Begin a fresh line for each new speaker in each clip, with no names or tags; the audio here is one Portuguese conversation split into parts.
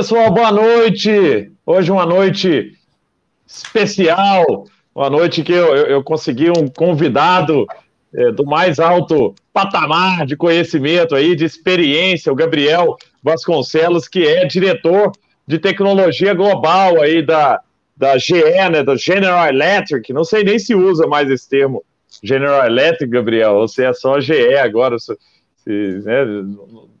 Pessoal, boa noite. Hoje uma noite especial, uma noite que eu, eu consegui um convidado é, do mais alto patamar de conhecimento aí, de experiência, o Gabriel Vasconcelos, que é diretor de tecnologia global aí da, da GE, né, da General Electric. Não sei nem se usa mais esse termo General Electric, Gabriel, ou se é só GE agora. Se, né,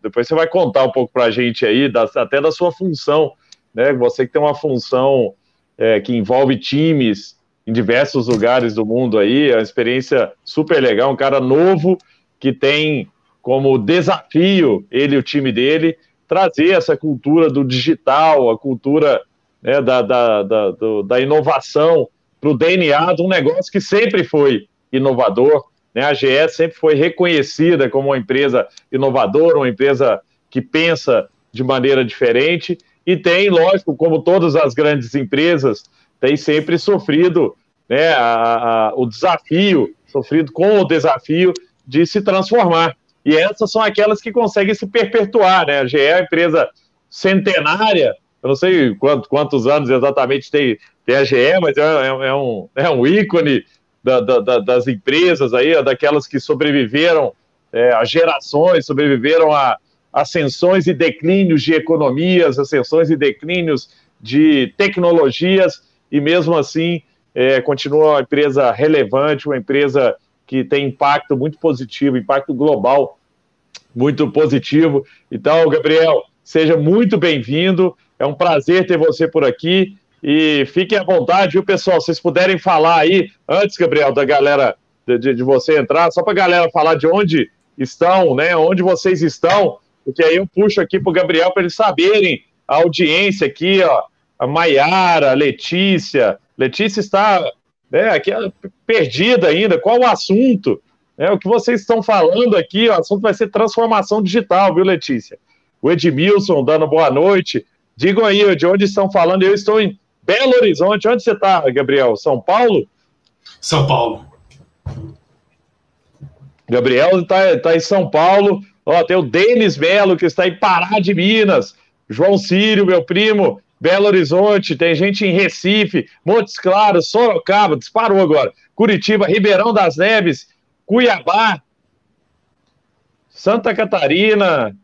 depois você vai contar um pouco para a gente aí, da, até da sua função, né? Você que tem uma função é, que envolve times em diversos lugares do mundo aí, é uma experiência super legal, um cara novo que tem como desafio ele e o time dele trazer essa cultura do digital, a cultura né, da, da, da, do, da inovação para o DNA de um negócio que sempre foi inovador, né? A GE sempre foi reconhecida como uma empresa inovadora, uma empresa que pensa de maneira diferente e tem, lógico, como todas as grandes empresas, tem sempre sofrido né, a, a, o desafio, sofrido com o desafio de se transformar. E essas são aquelas que conseguem se perpetuar. Né? A GE é uma empresa centenária, eu não sei quantos, quantos anos exatamente tem, tem a GE, mas é, é, é um, é um ícone da, da, das empresas aí, daquelas que sobreviveram é, a gerações, sobreviveram a ascensões e declínios de economias, ascensões e declínios de tecnologias, e mesmo assim é, continua uma empresa relevante, uma empresa que tem impacto muito positivo, impacto global muito positivo. Então, Gabriel, seja muito bem-vindo. É um prazer ter você por aqui. E fiquem à vontade, viu, pessoal? Se vocês puderem falar aí, antes, Gabriel, da galera, de, de você entrar, só para a galera falar de onde estão, né? Onde vocês estão, porque aí eu puxo aqui para o Gabriel para eles saberem a audiência aqui, ó. A Maiara, Letícia. Letícia está né, aqui perdida ainda. Qual o assunto? É, o que vocês estão falando aqui, o assunto vai ser transformação digital, viu, Letícia? O Edmilson dando boa noite. Digam aí de onde estão falando. Eu estou em Belo Horizonte. Onde você está, Gabriel? São Paulo?
São Paulo.
Gabriel está tá em São Paulo. Ó, tem o Denis Melo, que está em Pará de Minas. João Círio, meu primo, Belo Horizonte. Tem gente em Recife, Montes Claros, Sorocaba, disparou agora. Curitiba, Ribeirão das Neves, Cuiabá, Santa Catarina,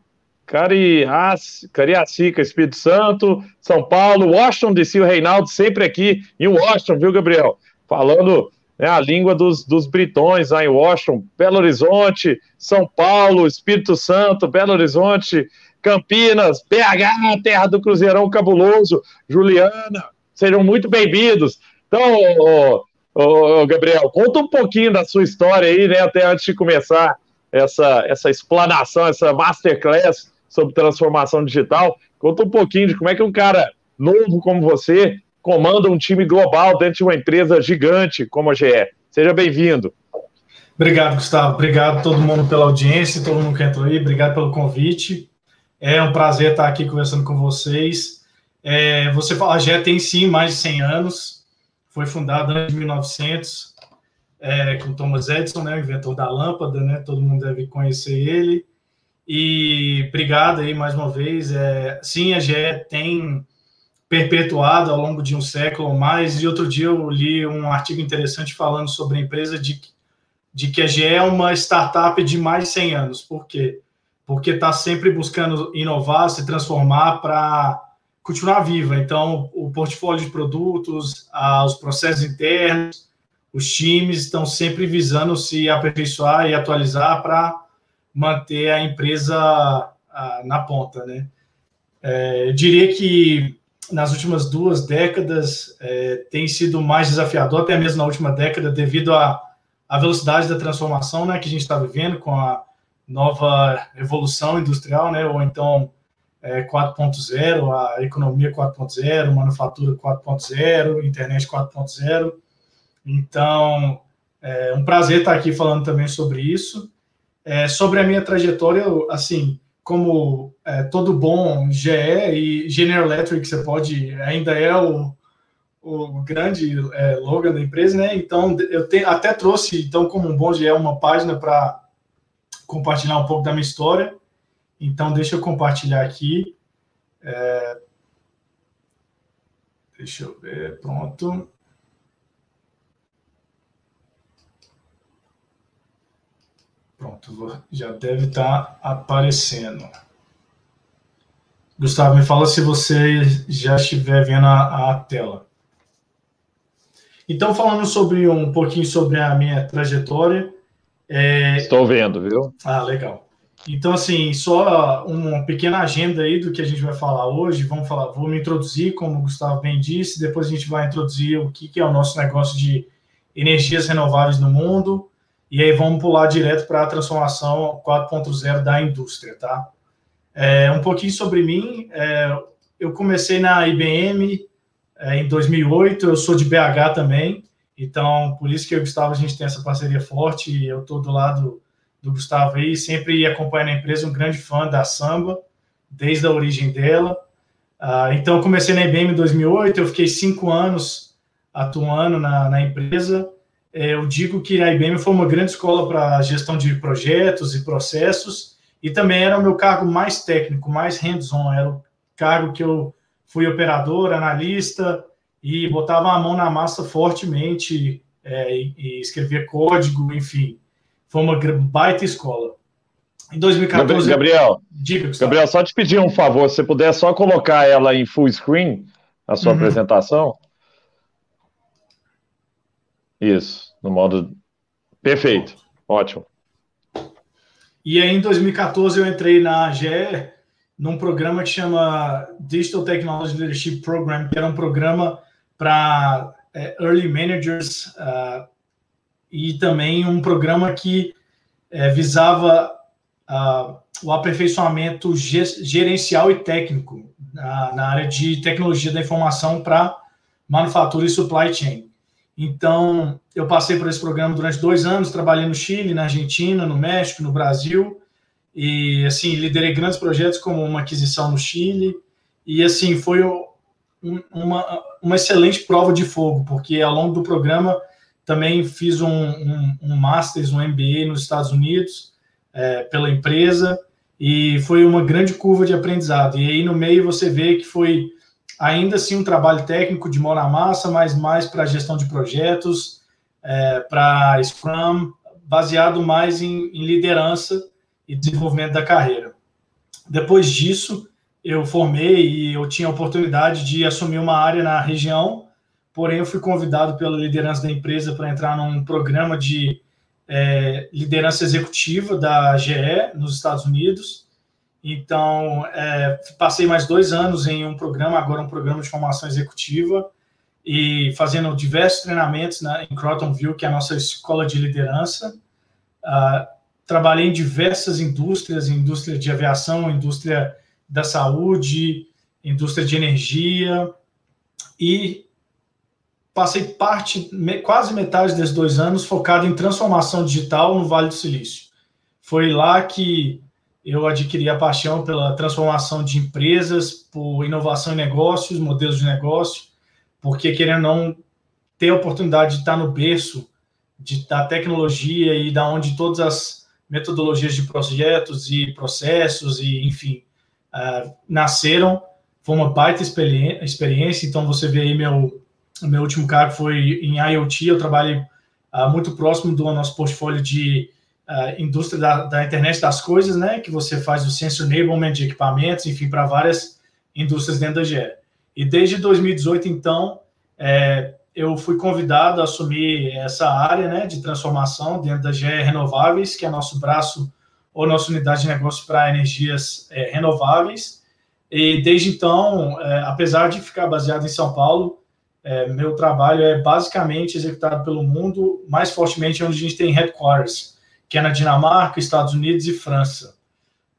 Cariacica, Espírito Santo, São Paulo, Washington DC, o Reinaldo sempre aqui em Washington, viu, Gabriel? Falando né, a língua dos, dos britões lá em Washington, Belo Horizonte, São Paulo, Espírito Santo, Belo Horizonte, Campinas, BH, terra do Cruzeirão Cabuloso, Juliana, sejam muito bem-vindos. Então, ô, ô, ô, Gabriel, conta um pouquinho da sua história aí, né, até antes de começar essa, essa explanação, essa masterclass sobre transformação digital. Conta um pouquinho de como é que um cara novo como você comanda um time global dentro de uma empresa gigante como a GE. Seja bem-vindo.
Obrigado, Gustavo. Obrigado a todo mundo pela audiência, todo mundo que entrou aí. Obrigado pelo convite. É um prazer estar aqui conversando com vocês. É, você fala, a GE tem sim mais de 100 anos. Foi fundada em 1900 é, com Thomas Edison, né, o inventor da lâmpada, né? Todo mundo deve conhecer ele. E obrigado aí mais uma vez. É, sim, a GE tem perpetuado ao longo de um século ou mais. E outro dia eu li um artigo interessante falando sobre a empresa de, de que a GE é uma startup de mais de 100 anos. Por quê? Porque está sempre buscando inovar, se transformar para continuar viva. Então, o portfólio de produtos, os processos internos, os times estão sempre visando se aperfeiçoar e atualizar para manter a empresa na ponta, né? É, eu diria que nas últimas duas décadas é, tem sido mais desafiador, até mesmo na última década, devido à, velocidade da transformação né, que a gente está vivendo com a nova revolução industrial, né, ou então é, 4.0, a economia 4.0, manufatura 4.0, internet 4.0. Então, é um prazer estar aqui falando também sobre isso. É, sobre a minha trajetória, assim, como é, todo bom GE e General Electric, você pode, ainda é o, o grande é, logo da empresa, né? Então, eu te, até trouxe, então, como um bom GE, uma página para compartilhar um pouco da minha história. Então, deixa eu compartilhar aqui. É... Deixa eu ver, pronto. Pronto, já deve estar aparecendo. Gustavo, me fala se você já estiver vendo a, a tela. Então, falando sobre um pouquinho sobre a minha trajetória.
É... Estou vendo, viu?
Ah, legal. Então, assim, só uma pequena agenda aí do que a gente vai falar hoje. Vamos falar, vou me introduzir, como o Gustavo bem disse, depois a gente vai introduzir o que, que é o nosso negócio de energias renováveis no mundo, e aí vamos pular direto para a transformação 4.0 da indústria, tá? É, um pouquinho sobre mim, é, eu comecei na IBM é, em 2008, eu sou de BH também, então por isso que eu e o Gustavo a gente tem essa parceria forte, eu estou do lado do Gustavo aí, sempre acompanhando a empresa, um grande fã da samba, desde a origem dela. Ah, então, comecei na IBM em 2008, eu fiquei cinco anos atuando na, na empresa, eu digo que a IBM foi uma grande escola para gestão de projetos e processos, e também era o meu cargo mais técnico, mais hands-on, era o cargo que eu fui operador, analista, e botava a mão na massa fortemente, é, e, e escrevia código, enfim. Foi uma baita escola.
Em 2014. Gabriel, diga, Gabriel, só te pedir um favor, se puder só colocar ela em full screen, a sua uhum. apresentação. Isso, no modo. Perfeito, ótimo.
E aí, em 2014, eu entrei na AGE num programa que chama Digital Technology Leadership Program, que era um programa para é, early managers uh, e também um programa que é, visava uh, o aperfeiçoamento gerencial e técnico na, na área de tecnologia da informação para manufatura e supply chain. Então, eu passei por esse programa durante dois anos, trabalhei no Chile, na Argentina, no México, no Brasil, e, assim, liderei grandes projetos como uma aquisição no Chile, e, assim, foi um, uma, uma excelente prova de fogo, porque ao longo do programa também fiz um, um, um Masters, um MBA nos Estados Unidos, é, pela empresa, e foi uma grande curva de aprendizado. E aí, no meio, você vê que foi ainda assim um trabalho técnico de mão na massa, mas mais para gestão de projetos, é, para Scrum, baseado mais em, em, liderança e desenvolvimento da carreira. Depois disso, eu formei e eu tinha a oportunidade de assumir uma área na região, porém eu fui convidado pela liderança da empresa para entrar num programa de é, liderança executiva da GE nos Estados Unidos, então, é, passei mais dois anos em um programa, agora um programa de formação executiva, e fazendo diversos treinamentos né, em Crotonville, que é a nossa escola de liderança. Uh, trabalhei em diversas indústrias, indústria de aviação, indústria da saúde, indústria de energia, e passei parte, quase metade desses dois anos, focado em transformação digital no Vale do Silício. Foi lá que eu adquiri a paixão pela transformação de empresas, por inovação em negócios, modelos de negócio, porque querendo não ter a oportunidade de estar no berço de, da tecnologia e da onde todas as metodologias de projetos e processos e enfim uh, nasceram foi uma baita experiência. Então você vê aí meu meu último cargo foi em IoT eu trabalhei uh, muito próximo do nosso portfólio de uh, indústria da, da, internet das coisas, né? Que você faz o sensor enablement de equipamentos, enfim, para várias indústrias dentro da GE. E desde 2018, então, é, eu fui convidado a assumir essa área, né, de transformação dentro da GE Renováveis, que é nosso braço ou nossa unidade de negócio para energias é, renováveis. E desde então, é, apesar de ficar baseado em São Paulo, é, meu trabalho é basicamente executado pelo mundo, mais fortemente onde a gente tem headquarters que é na Dinamarca, Estados Unidos e França.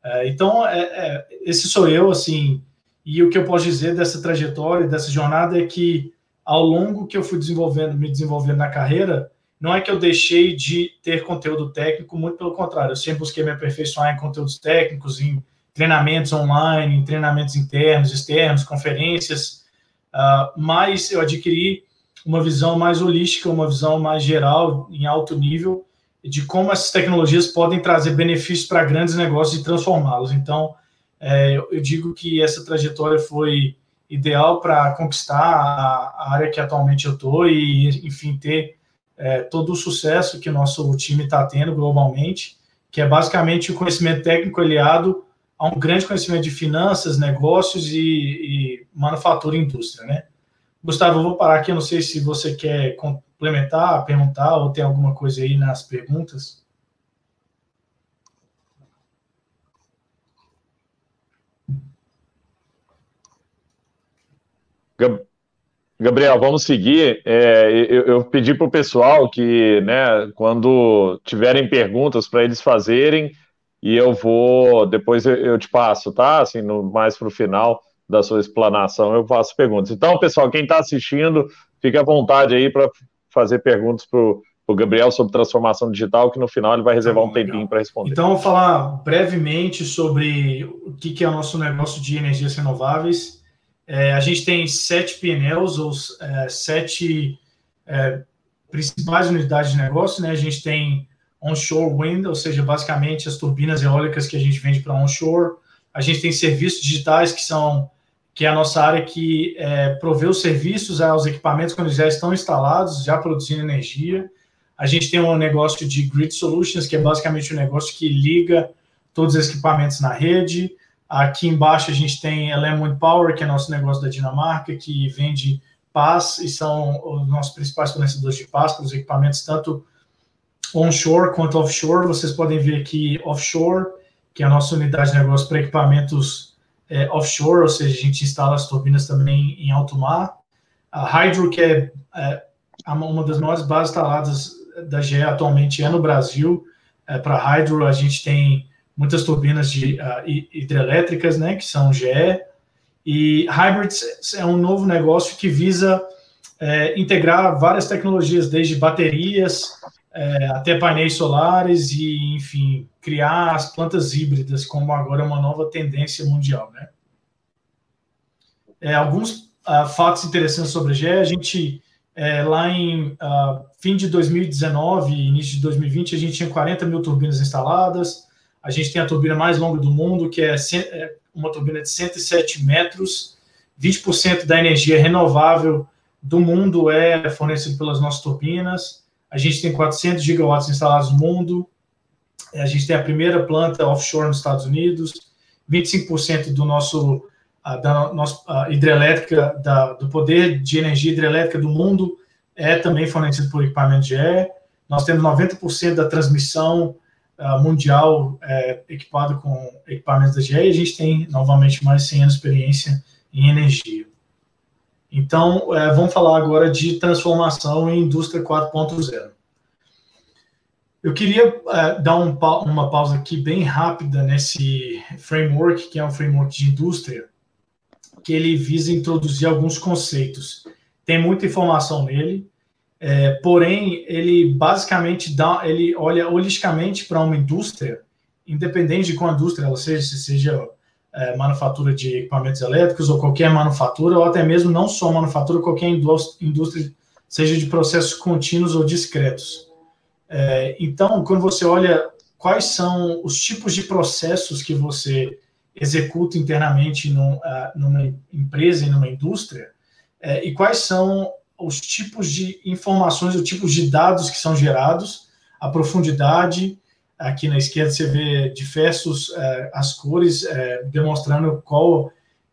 É, então, é, é, esse sou eu, assim, e o que eu posso dizer dessa trajetória, dessa jornada, é que ao longo que eu fui desenvolvendo, me desenvolvendo na carreira, não é que eu deixei de ter conteúdo técnico, muito pelo contrário, eu sempre busquei me aperfeiçoar em conteúdos técnicos, em treinamentos online, em treinamentos internos, externos, conferências, uh, mas eu adquiri uma visão mais holística, uma visão mais geral, em alto nível, de como essas tecnologias podem trazer benefícios para grandes negócios e transformá-los. Então, É, eu digo que essa trajetória foi ideal para conquistar a, área que atualmente eu estou e, enfim, ter é, todo o sucesso que o nosso time está tendo globalmente, que é basicamente o conhecimento técnico aliado a um grande conhecimento de finanças, negócios e, e manufatura e indústria, né? Gustavo, eu vou parar aqui, eu não sei se você quer complementar, perguntar ou tem alguma coisa aí nas perguntas.
Gabriel, vamos seguir. É, eu, eu, pedi para o pessoal que, né, quando tiverem perguntas para eles fazerem, e eu vou, depois eu, eu te passo, tá? Assim, no, mais para o final da sua explanação, eu faço perguntas. Então, pessoal, quem está assistindo, fique à vontade aí para fazer perguntas para o Gabriel sobre transformação digital, que no final ele vai reservar um tempinho para responder.
Então, vou falar brevemente sobre o que, que é o nosso negócio de energias renováveis é, a gente tem sete PNLs, ou é, sete é, principais unidades de negócio, né? A gente tem onshore wind, ou seja, basicamente as turbinas eólicas que a gente vende para onshore. A gente tem serviços digitais, que são que é a nossa área que é, provê os serviços aos equipamentos quando já estão instalados, já produzindo energia. A gente tem um negócio de grid solutions, que é basicamente um negócio que liga todos os equipamentos na rede. Aqui embaixo a gente tem Element Power, que é nosso negócio da Dinamarca, que vende paz e são os nossos principais fornecedores de paz para os equipamentos, tanto onshore quanto offshore. Vocês podem ver aqui offshore, que é a nossa unidade de negócio para equipamentos é, offshore, ou seja, a gente instala as turbinas também em alto mar. A Hydro, que é, é uma das maiores bases instaladas da GE atualmente é no Brasil. É, para Hydro, a gente tem muitas turbinas de, uh, hidrelétricas, né, que são GE, e Hybrids é um novo negócio que visa é, integrar várias tecnologias, desde baterias é, até painéis solares e, enfim, criar as plantas híbridas, como agora é uma nova tendência mundial, né? É, alguns uh, fatos interessantes sobre a GE, a gente, é, lá em uh, fim de 2019 início de 2020, a gente tinha 40 mil turbinas instaladas, a gente tem a turbina mais longa do mundo, que é, é uma turbina de 107 metros. 20% da energia renovável do mundo é fornecido pelas nossas turbinas. A gente tem 400 gigawatts instalados no mundo. A gente tem a primeira planta offshore nos Estados Unidos. 25% do nosso da nossa hidrelétrica, da, do poder de energia hidrelétrica do mundo é também fornecido por equipamento GE. Nós temos 90% da transmissão uh, mundial é, com equipamentos da GE e a gente tem, novamente, mais de 100 anos de experiência em energia. Então, é, vamos falar agora de transformação em indústria 4.0. Eu queria é, dar um, uma pausa aqui bem rápida nesse framework, que é um framework de indústria, que ele visa introduzir alguns conceitos. Tem muita informação nele, é, porém, ele basicamente dá, ele olha holisticamente para uma indústria, independente de qual indústria ela seja, se seja é, manufatura de equipamentos elétricos ou qualquer manufatura, ou até mesmo não só manufatura, qualquer indústria, seja de processos contínuos ou discretos. É, então, quando você olha quais são os tipos de processos que você executa internamente num, uh, numa empresa e numa indústria, é, e quais são os tipos de informações, os tipos de dados que são gerados, a profundidade. Aqui na esquerda você vê diversos é, as cores é, demonstrando qual,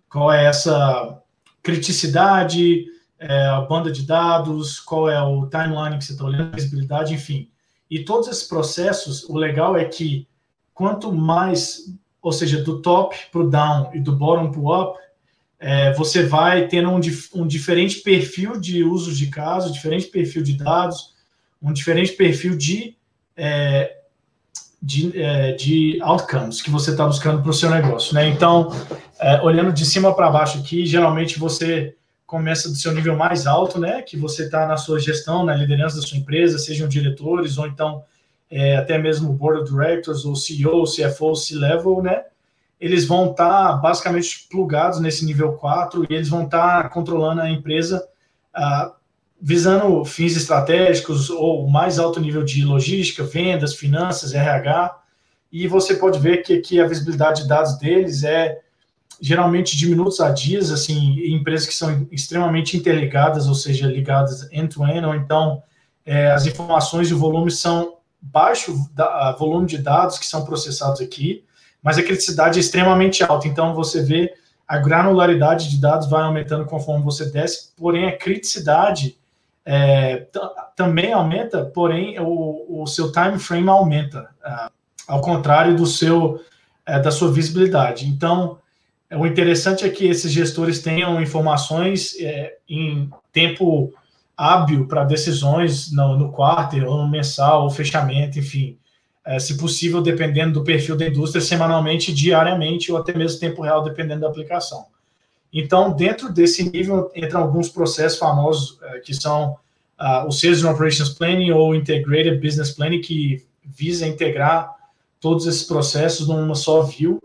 qual é essa criticidade, é, a banda de dados, qual é o timeline que você está olhando, visibilidade, enfim. E todos esses processos, o legal é que quanto mais, ou seja, do top para o down e do bottom para o up, é, você vai tendo um, um, diferente perfil de uso de caso, diferente perfil de dados, um diferente perfil de, é, de, é, de outcomes que você está buscando para o seu negócio. Né? Então, é, olhando de cima para baixo aqui, geralmente você começa do seu nível mais alto, né, que você está na sua gestão, na liderança da sua empresa, sejam diretores ou então é, até mesmo board of directors, ou CEO, CFO, C-level, né, eles vão estar tá basicamente plugados nesse nível 4 e eles vão estar tá controlando a empresa uh, visando fins estratégicos ou mais alto nível de logística, vendas, finanças, RH. e você pode ver que aqui a visibilidade de dados deles é geralmente de minutos a dias, assim, empresas que são extremamente interligadas, ou seja, ligadas end-to-end, -end, ou então é, as informações e o volume são baixo da, volume de dados que são processados aqui, mas a criticidade é extremamente alta. Então você vê a granularidade de dados vai aumentando conforme você desce, porém a criticidade é, também aumenta, porém o, o seu time frame aumenta, uh, ao contrário do seu uh, da sua visibilidade. Então o interessante é que esses gestores tenham informações é, em tempo hábil para decisões no, no quarto, ou no mensal, ou fechamento, enfim. É, se possível, dependendo do perfil da indústria, semanalmente, diariamente, ou até mesmo tempo real, dependendo da aplicação. Então, dentro desse nível, entram alguns processos famosos, é, que são uh, o Sales and Operations Planning ou Integrated Business Planning, que visa integrar todos esses processos numa só view,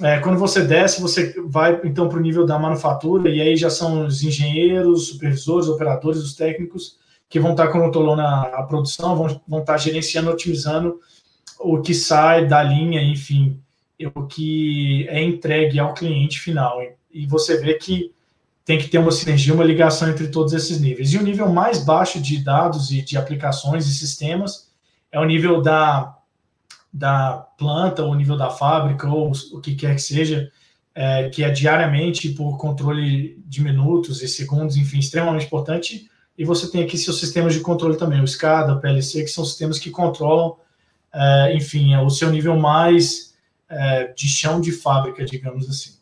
é, quando você desce, você vai então para o nível da manufatura, e aí já são os engenheiros, supervisores, operadores, os técnicos que vão estar controlando a, a produção, vão, vão estar gerenciando, otimizando o que sai da linha, enfim, o que é entregue ao cliente final. E você vê que tem que ter uma sinergia, uma ligação entre todos esses níveis. E o nível mais baixo de dados e de aplicações e sistemas é o nível da da planta, ou nível da fábrica, ou o que quer que seja, é, que é diariamente por controle de minutos e segundos, enfim, extremamente importante. E você tem aqui seus sistemas de controle também, o SCADA, o PLC, que são sistemas que controlam, é, enfim, é o seu nível mais é, de chão de fábrica, digamos assim.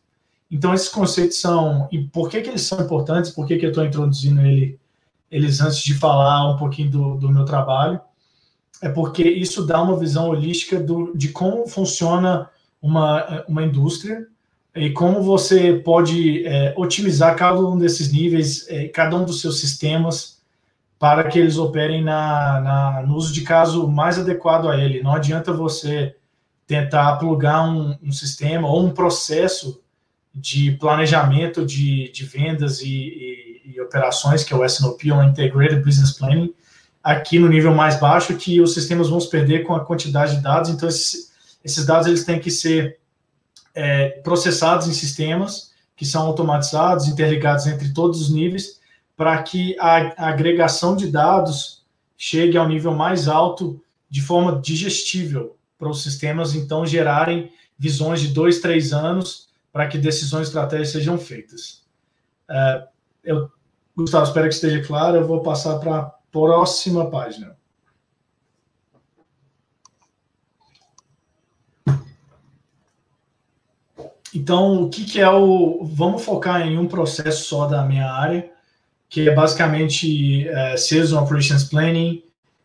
Então, esses conceitos são. E por que, que eles são importantes? Por que, que eu estou introduzindo ele, eles antes de falar um pouquinho do, do meu trabalho? é porque isso dá uma visão holística do, de como funciona uma, uma indústria e como você pode é, otimizar cada um desses níveis, é, cada um dos seus sistemas, para que eles operem na, na, no uso de caso mais adequado a ele. Não adianta você tentar plugar um, um sistema ou um processo de planejamento de, de vendas e, e, e operações, que é o SNOP, ou Integrated Business Planning, aqui no nível mais baixo que os sistemas vão se perder com a quantidade de dados. Então, esses, esses dados eles têm que ser é, processados em sistemas que são automatizados, interligados entre todos os níveis, para que a, a agregação de dados chegue ao nível mais alto de forma digestível para os sistemas, então, gerarem visões de dois, três anos para que decisões estratégicas sejam feitas. É, eu, Gustavo, espero que esteja claro. Eu vou passar para Próxima página. Então, o que, que, é o. Vamos focar em um processo só da minha área, que é basicamente é, Sales Operations Planning.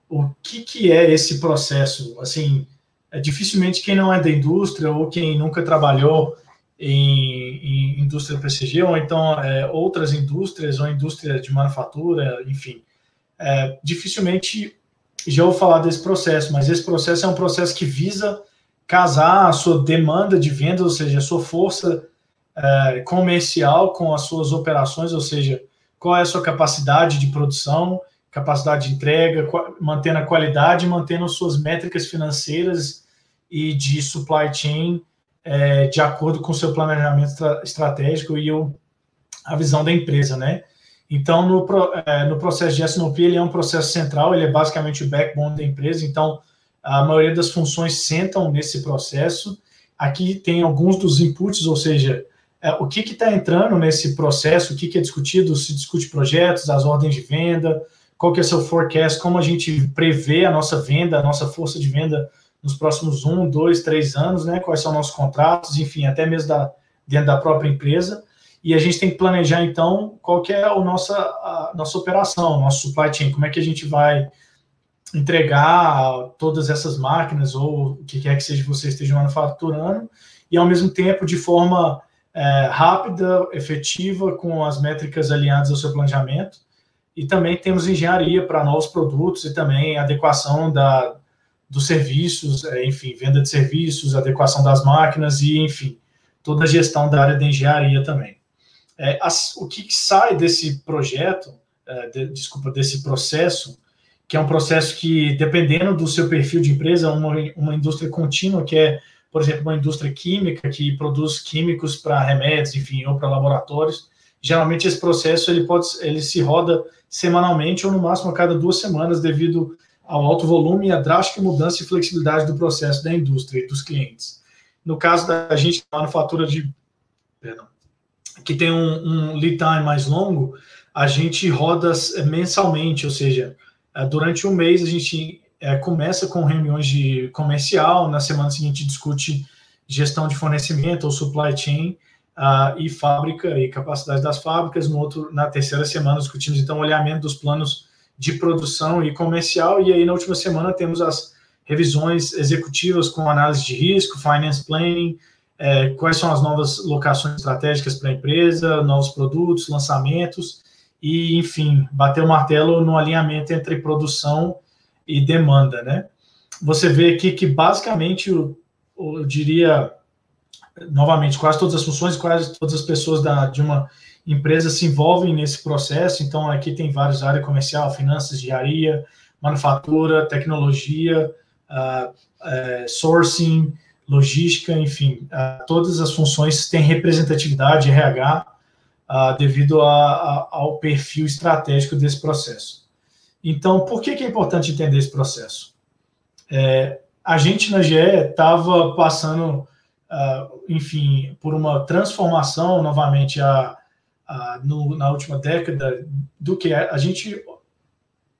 O que, que é esse processo? Assim, é, dificilmente quem não é da indústria ou quem nunca trabalhou em, em indústria PCG, ou então é, outras indústrias, ou indústria de manufatura, enfim, é, dificilmente já vou falar desse processo, mas esse processo é um processo que visa casar a sua demanda de venda, ou seja, a sua força é, comercial com as suas operações, ou seja, qual é a sua capacidade de produção, capacidade de entrega, mantendo a qualidade, mantendo suas métricas financeiras e de supply chain é, de acordo com o seu planejamento estratégico e o, a visão da empresa, né? Então, no, é, no processo de SNOP, ele é um processo central, ele é basicamente o backbone da empresa, então a maioria das funções sentam nesse processo. Aqui tem alguns dos inputs, ou seja, é, o que está entrando nesse processo, o que, que, é discutido, se discute projetos, as ordens de venda, qual que é seu forecast, como a gente prevê a nossa venda, a nossa força de venda nos próximos um, dois, três anos, né? Quais são nossos contratos, enfim, até mesmo da, dentro da própria empresa e a gente tem que planejar então qual que é a nossa, a nossa operação, nosso supply chain, como é que a gente vai entregar todas essas máquinas ou o que quer que seja que você esteja manufaturando e ao mesmo tempo de forma é, rápida, efetiva, com as métricas alinhadas ao seu planejamento. E também temos engenharia para novos produtos e também adequação da, dos serviços, é, enfim, venda de serviços, adequação das máquinas e, enfim, toda a gestão da área de engenharia também. É, as, o que sai desse projeto, é, de, desculpa, desse processo, que é um processo que, dependendo do seu perfil de empresa, uma, uma indústria contínua, que é, por exemplo, uma indústria química que produz químicos para remédios, enfim, ou para laboratórios, geralmente esse processo ele pode ele se roda semanalmente ou no máximo a cada duas semanas devido ao alto volume e à drástica mudança e flexibilidade do processo da indústria e dos clientes. No caso da gente, manufatura de perdão, que tem um, um lead time mais longo, a gente roda mensalmente, ou seja, é, durante um mês a gente é, começa com reuniões de comercial, na semana seguinte discute gestão de fornecimento ou supply chain uh, e fábrica e capacidade das fábricas. No outro, na terceira semana discutimos então o alinhamento dos planos de produção e comercial e aí na última semana temos as revisões executivas com análise de risco, finance planning, é, quais são as novas locações estratégicas para a empresa, novos produtos, lançamentos e, enfim, bater o martelo no alinhamento entre produção e demanda, né? Você vê aqui que basicamente, eu, eu diria, novamente, quase todas as funções, quase todas as pessoas da, de uma empresa se envolvem nesse processo. Então, aqui tem várias áreas comercial, finanças, engenharia, manufatura, tecnologia, uh, uh, sourcing, logística, enfim, uh, todas as funções têm representatividade, RH, uh, devido a, a, ao perfil estratégico desse processo. Então, por que, que é importante entender esse processo? É, a gente na GE estava passando, enfim, por uma transformação, novamente, a, no, na última década, do que a gente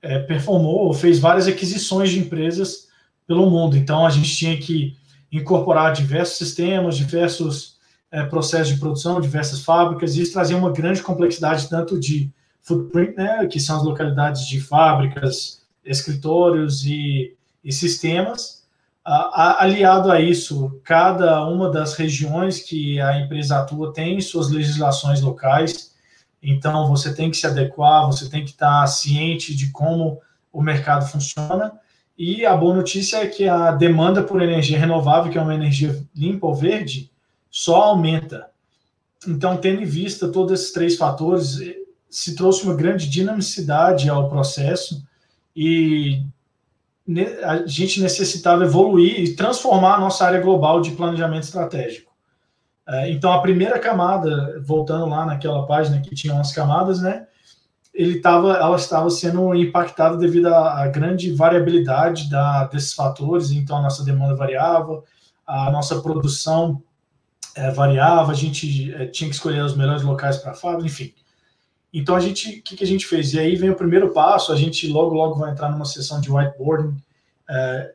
é, performou, fez várias aquisições de empresas pelo mundo. Então, a gente tinha que incorporar diversos sistemas, diversos é, processos de produção, diversas fábricas, e isso trazia uma grande complexidade, tanto de footprint, né, que são as localidades de fábricas, escritórios e, e sistemas, aliado a isso, cada uma das regiões que a empresa atua tem suas legislações locais, então você tem que se adequar, você tem que estar ciente de como o mercado funciona, e a boa notícia é que a demanda por energia renovável, que é uma energia limpa ou verde, só aumenta. Então, tendo em vista todos esses três fatores, se trouxe uma grande dinamicidade ao processo e a gente necessitava evoluir e transformar a nossa área global de planejamento estratégico. É, então, a primeira camada, voltando lá naquela página que tinha umas camadas, né? Ele tava, ela estava sendo impactada devido à, grande variabilidade da, desses fatores. Então, a nossa demanda variava, a nossa produção é, variava, a gente é, tinha que escolher os melhores locais para a fábrica, enfim. Então a gente, o que, que, a gente fez? E aí vem o primeiro passo, a gente logo logo vai entrar numa sessão de whiteboarding. É,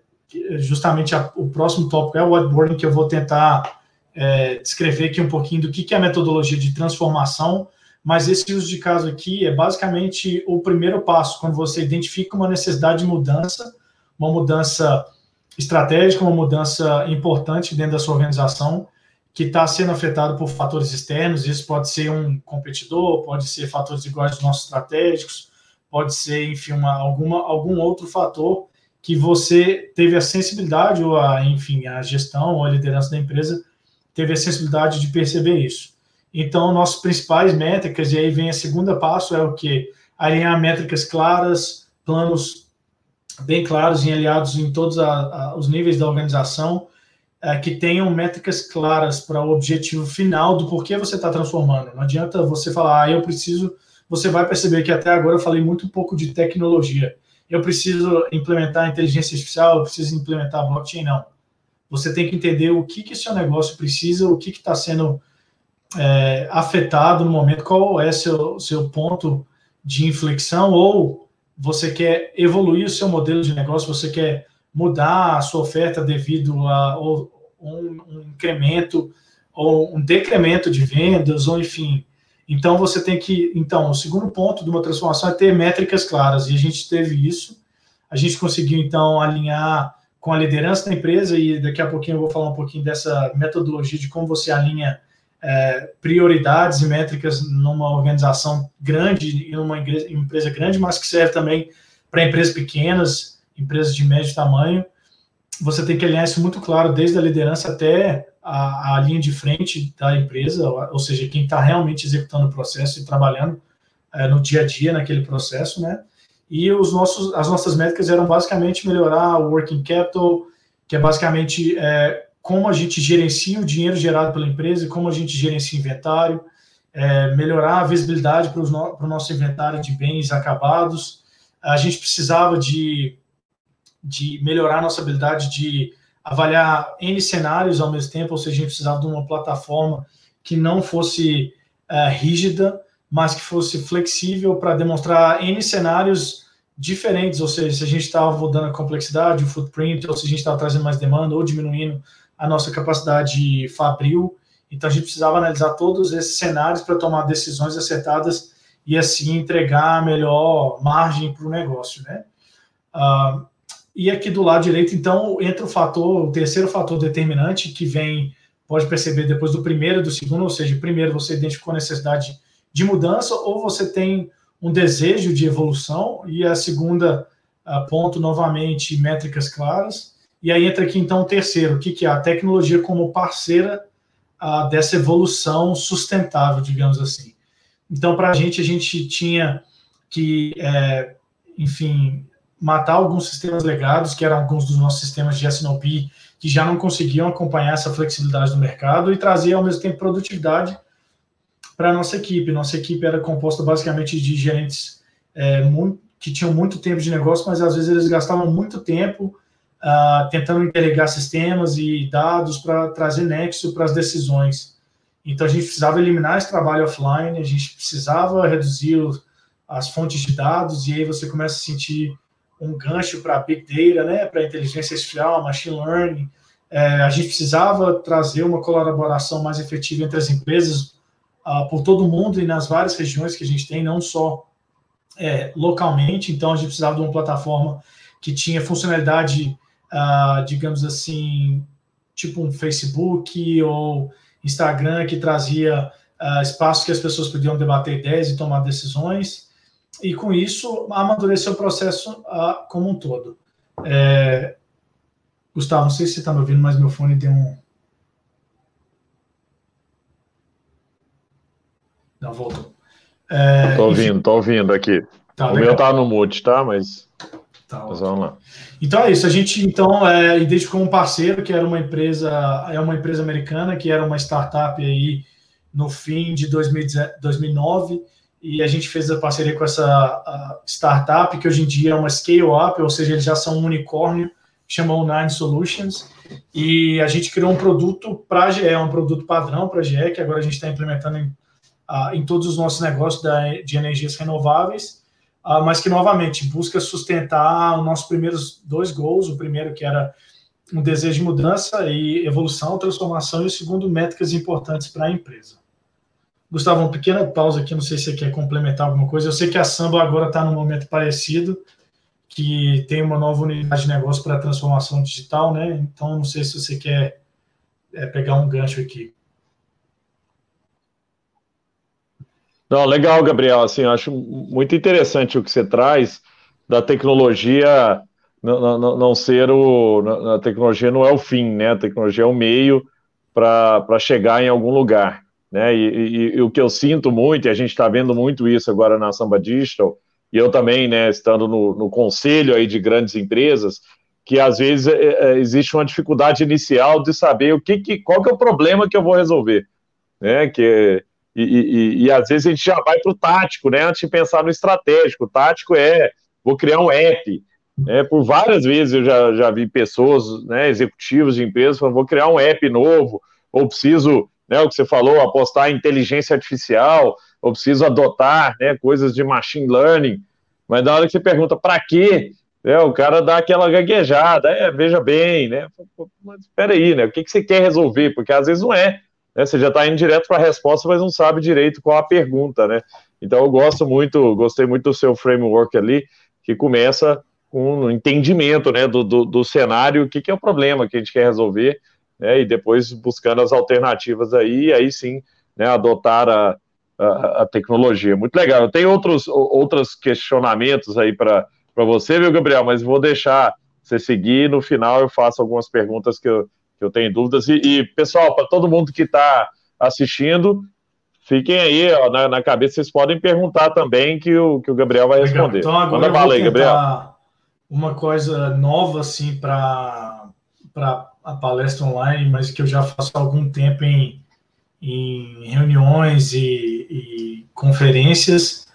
justamente a, o próximo tópico é o whiteboarding que eu vou tentar é, descrever aqui um pouquinho do que, que é a metodologia de transformação. Mas esse uso de caso aqui é basicamente o primeiro passo quando você identifica uma necessidade de mudança, uma mudança estratégica, uma mudança importante dentro da sua organização que está sendo afetado por fatores externos. Isso pode ser um competidor, pode ser fatores iguais aos nossos estratégicos, pode ser, enfim, uma, alguma, algum outro fator que você teve a sensibilidade ou a, enfim, a gestão ou a liderança da empresa teve a sensibilidade de perceber isso. Então, nossas principais métricas, e aí vem a segunda passo, é o que? Alinhar métricas claras, planos bem claros e aliados em todos a, a, os níveis da organização, é, que tenham métricas claras para o objetivo final do porquê você está transformando. Não adianta você falar, ah, eu preciso. Você vai perceber que até agora eu falei muito pouco de tecnologia. Eu preciso implementar inteligência artificial, eu preciso implementar blockchain. Não. Você tem que entender o que, que seu negócio precisa, o que está sendo é, afetado no momento, qual é seu, seu ponto de inflexão, ou você quer evoluir o seu modelo de negócio, você quer mudar a sua oferta devido a um, um incremento ou um decremento de vendas, ou enfim. Então você tem que. Então, o segundo ponto de uma transformação é ter métricas claras, e a gente teve isso. A gente conseguiu, então, alinhar com a liderança da empresa, e daqui a pouquinho eu vou falar um pouquinho dessa metodologia de como você alinha é, prioridades e métricas numa organização grande, em uma empresa grande, mas que serve também para empresas pequenas empresas de médio tamanho, você tem que alinhar isso muito claro, desde a liderança até a, a linha de frente da empresa, ou seja, quem está realmente executando o processo e trabalhando é, no dia a dia naquele processo, né? e os nossos, as nossas métricas eram basicamente melhorar o working capital, que é basicamente é, como a gente gerencia o dinheiro gerado pela empresa e como a gente gerencia inventário, é, melhorar a visibilidade para, no, o nosso inventário de bens acabados. A gente precisava de, de melhorar nossa habilidade de avaliar N cenários ao mesmo tempo, ou seja, a gente precisava de uma plataforma que não fosse é, rígida, mas que fosse flexível para demonstrar N cenários diferentes, ou seja, se a gente estava mudando a complexidade, o footprint, ou se a gente estava trazendo mais demanda ou diminuindo a nossa capacidade fabril. Então a gente precisava analisar todos esses cenários para tomar decisões acertadas e assim entregar a melhor margem para o negócio, né? Uh, e aqui do lado direito, então, entra o fator, o terceiro fator determinante que vem, pode perceber depois do primeiro e do segundo, ou seja, primeiro você identificou a necessidade de mudança ou você tem um desejo de evolução, e a segunda uh, ponto, novamente, métricas claras. E aí entra aqui, então, o terceiro, o que, que é a tecnologia como parceira uh, dessa evolução sustentável, digamos assim. Então, para a gente, a gente tinha que, é, enfim, matar alguns sistemas legados, que eram alguns dos nossos sistemas de S&OP, que já não conseguiam acompanhar essa flexibilidade do mercado, e trazer, ao mesmo tempo, produtividade para a nossa equipe. Nossa equipe era composta basicamente de gerentes é, muito, que tinham muito tempo de negócio, mas às vezes eles gastavam muito tempo uh, tentando interligar sistemas e dados para trazer nexo para as decisões. Então a gente precisava eliminar esse trabalho offline, a gente precisava reduzir as fontes de dados, e aí você começa a sentir um gancho para Big Data, né, para inteligência artificial, Machine Learning. É, a gente precisava trazer uma colaboração mais efetiva entre as empresas, uh, por todo o mundo e nas várias regiões que a gente tem, não só é, localmente. Então, a gente precisava de uma plataforma que tinha funcionalidade, uh, digamos assim, tipo um Facebook ou Instagram, que trazia uh, que as pessoas podiam debater ideias e tomar decisões. E com isso, amadureceu o processo uh, como um todo. É... Gustavo, não sei se você está me ouvindo, mas meu fone deu um, Não, voltou.
É, tô ouvindo, enfim. tô ouvindo aqui. Tá, o legal. meu tá no mute, tá? Mas, tá, mas vamos lá.
Então é isso. A gente então é, identificou um parceiro que era uma empresa, é uma empresa americana que era uma startup aí no fim de 2009 e a gente fez a parceria com essa startup que hoje em dia é uma scale-up, ou seja, eles já são um unicórnio, chamou Nine Solutions, e a gente criou um produto para a GE, um produto padrão para a GE, que agora a gente está implementando em em todos os nossos negócios de energias renováveis, uh, mas que, novamente, busca sustentar os nossos primeiros dois gols. O primeiro, que era um desejo de mudança e evolução, transformação, e o segundo, métricas importantes para a empresa. Gustavo, uma pequena pausa aqui, não sei se você quer complementar alguma coisa. Eu sei que a Samba agora está num momento parecido, que tem uma nova unidade de negócio para transformação digital, né? Então, não sei se você quer é, pegar um gancho aqui.
Não, legal, Gabriel. Assim, acho muito interessante o que você traz da tecnologia não, não, não ser o. A tecnologia não é o fim, né? A tecnologia é o meio para chegar em algum lugar. Né? E, e, e, o que eu sinto muito, e a gente está vendo muito isso agora na Samba Digital, e eu também, né, estando no, no conselho aí de grandes empresas, que às vezes é, é, existe uma dificuldade inicial de saber o que, que qual que é o problema que eu vou resolver, né? Que e, e, e, às vezes a gente já vai para o tático, né? Antes de pensar no estratégico. O tático é vou criar um app. Né? Por várias vezes eu já, já vi pessoas, né, executivos de empresas, falando, vou criar um app novo, ou preciso, né, o que você falou, apostar em inteligência artificial, ou preciso adotar né, coisas de machine learning. Mas na hora que você pergunta para quê, né, o cara dá aquela gaguejada, é, veja bem, né? Mas espera aí, né? O que, que você quer resolver? Porque às vezes não é né, você já está indo direto para a resposta, mas não sabe direito qual a pergunta, né? Então eu gosto muito, gostei muito do seu framework ali, que começa com um entendimento né, do, do, do cenário, o que, que, é o problema que a gente quer resolver, né, e depois buscando as alternativas aí, e aí sim né, adotar a, a, a, tecnologia. Muito legal. Eu tenho outros, outros questionamentos aí para você, viu, Gabriel? Mas vou deixar você seguir. No final eu faço algumas perguntas que eu, que eu tenho dúvidas. E, e pessoal, para todo mundo que está assistindo, fiquem aí ó, na, na, cabeça, vocês podem perguntar também que o, que o Gabriel vai responder.
Então agora Manda vou aí, Gabriel. uma coisa nova assim para a palestra online, mas que eu já faço há algum tempo em, em reuniões e, e conferências.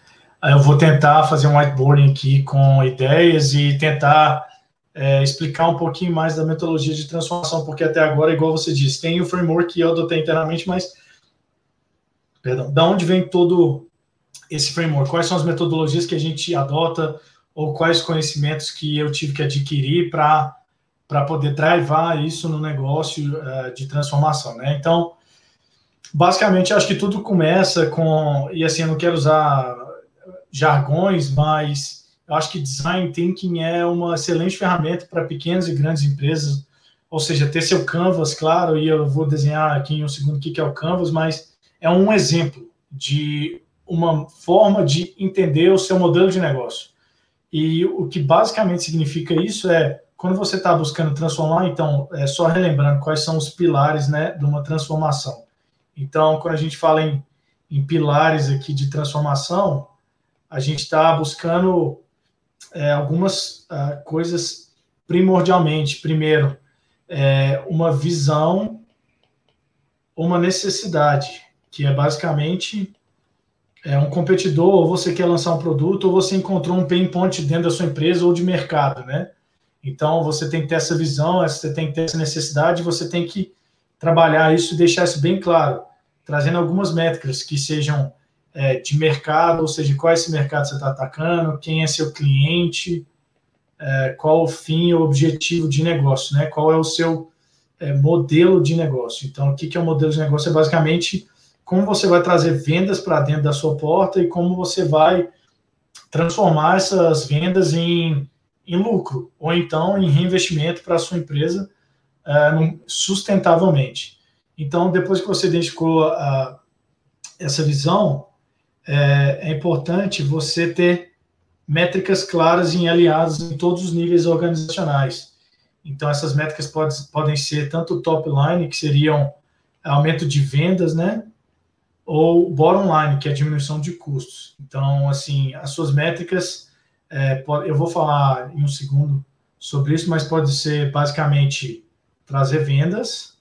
Eu vou tentar fazer um whiteboarding aqui com ideias e tentar é, explicar um pouquinho mais da metodologia de transformação, porque até agora, igual você disse, tem o framework que eu adotei internamente, mas perdão, da onde vem todo esse framework? Quais são as metodologias que a gente adota ou quais conhecimentos que eu tive que adquirir para para poder drivar isso no negócio uh, de transformação, né? Então, basicamente, acho que tudo começa com e assim, eu não quero usar jargões, mas eu acho que design thinking é uma excelente ferramenta para pequenas e grandes empresas, ou seja, ter seu canvas, claro, e eu vou desenhar aqui em um segundo o que é o canvas, mas é um exemplo de uma forma de entender o seu modelo de negócio. E o que basicamente significa isso é quando você está buscando transformar, então, é só relembrando quais são os pilares né, de uma transformação. Então, quando a gente fala em, em pilares aqui de transformação, a gente está buscando é, algumas uh, coisas primordialmente. Primeiro, é, uma visão, uma necessidade que é basicamente é um competidor, ou você quer lançar um produto, ou você encontrou um pain point dentro da sua empresa ou de mercado, né? Então você tem que ter essa visão, você tem que ter essa necessidade, você tem que trabalhar isso e deixar isso bem claro, trazendo algumas métricas que sejam é, de mercado, ou seja, qual é esse mercado você está atacando, quem é seu cliente, é, qual o fim ou objetivo de negócio, né? Qual é o seu é, modelo de negócio. Então, o que, é o modelo de negócio? É basicamente como você vai trazer vendas para dentro da sua porta e como você vai transformar essas vendas em, em lucro, ou então em reinvestimento para a sua empresa uh, sustentavelmente. Então, depois que você identificou uh, essa visão, é, é, importante você ter métricas claras e alinhadas em todos os níveis organizacionais. Então, essas métricas pode, podem ser tanto top line, que seriam aumento de vendas, né? ou bottom line, que é a diminuição de custos. Então, assim, as suas métricas, é, eu vou falar em um segundo sobre isso, mas pode ser basicamente trazer vendas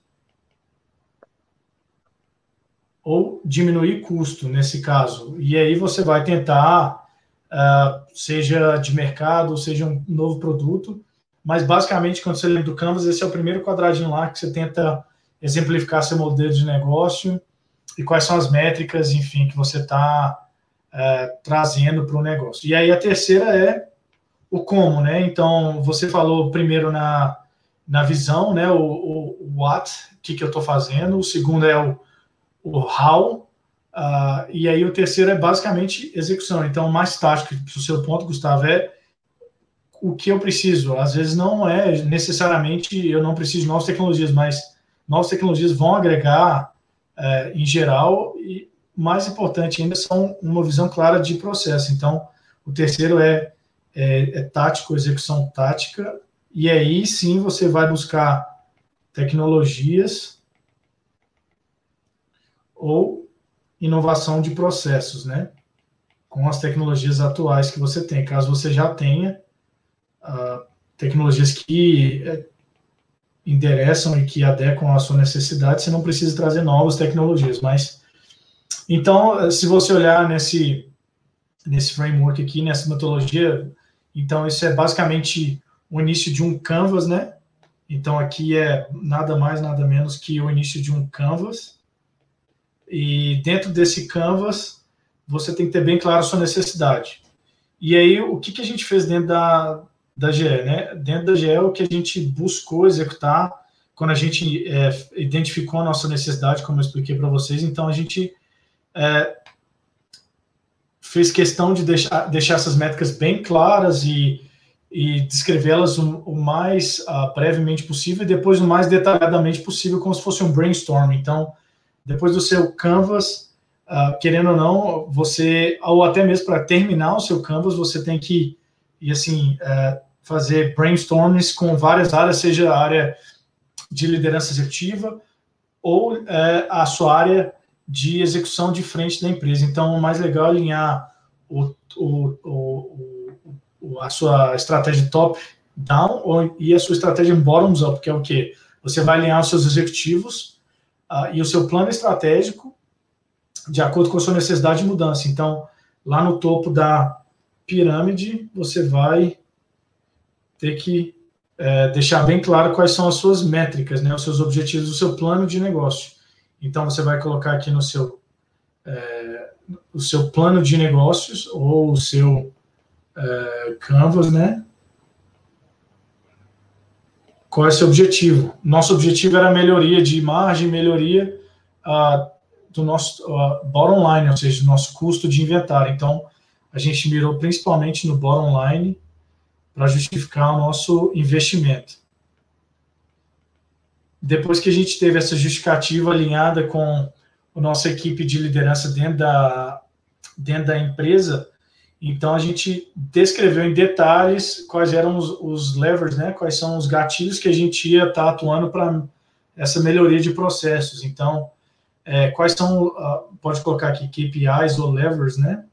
ou diminuir custo, nesse caso. E aí você vai tentar, uh, seja de mercado, seja um novo produto, mas basicamente, quando você lembra do Canvas, esse é o primeiro quadradinho lá que você tenta exemplificar seu modelo de negócio e quais são as métricas, enfim, que você está é, trazendo para o negócio. E aí a terceira é o como, né? Então, você falou primeiro na, na visão, né? O, o what, o que, que eu estou fazendo. O segundo é o, o how. Uh, e aí o terceiro é basicamente execução. Então, mais tático, o seu ponto, Gustavo, é o que eu preciso. Às vezes não é necessariamente, eu não preciso de novas tecnologias, mas novas tecnologias vão agregar é, em geral, e mais importante ainda são uma visão clara de processo. Então, o terceiro é, é, é tático, execução tática, e aí sim você vai buscar tecnologias ou inovação de processos, né? Com as tecnologias atuais que você tem. Caso você já tenha uh, tecnologias que é, endereçam e que adequam à sua necessidade, você não precisa trazer novas tecnologias. Mas então, se você olhar nesse nesse framework aqui, nessa metodologia, então isso é basicamente o início de um canvas, né? Então aqui é nada mais, nada menos que o início de um canvas. E dentro desse canvas, você tem que ter bem claro a sua necessidade. E aí, o que, que a gente fez dentro da, da GE, né? Dentro da GE, o que a gente buscou executar quando a gente é, identificou a nossa necessidade, como eu expliquei para vocês, então a gente é, fez questão de deixar, deixar essas métricas bem claras e, e descrevê-las o, o, mais uh, brevemente possível e depois o mais detalhadamente possível, como se fosse um brainstorm. Então, depois do seu canvas, uh, querendo ou não, você, ou até mesmo para terminar o seu canvas, você tem que e assim é, fazer brainstorms com várias áreas, seja a área de liderança executiva ou é, a sua área de execução de frente da empresa. Então, o mais legal é alinhar o, o, o, a sua estratégia top-down e a sua estratégia bottoms-up, que é o quê? Você vai alinhar os seus executivos uh, e o seu plano estratégico de acordo com a sua necessidade de mudança. Então, lá no topo da pirâmide, você vai ter que é, deixar bem claro quais são as suas métricas, né, os seus objetivos, o seu plano de negócio. Então, você vai colocar aqui no seu, é, o seu plano de negócios ou o seu é, Canvas, né? Qual é o seu objetivo? Nosso objetivo era melhoria de imagem, melhoria do nosso uh, bottom line, ou seja, do nosso custo de inventário. Então, a gente mirou principalmente no bottom line para justificar o nosso investimento. Depois que a gente teve essa justificativa alinhada com a nossa equipe de liderança dentro da, dentro da empresa, então a gente descreveu em detalhes quais eram os, os levers, né? quais são os gatilhos que a gente ia estar tá atuando para essa melhoria de processos. Então, é, quais são, uh, pode colocar aqui KPIs ou levers, né?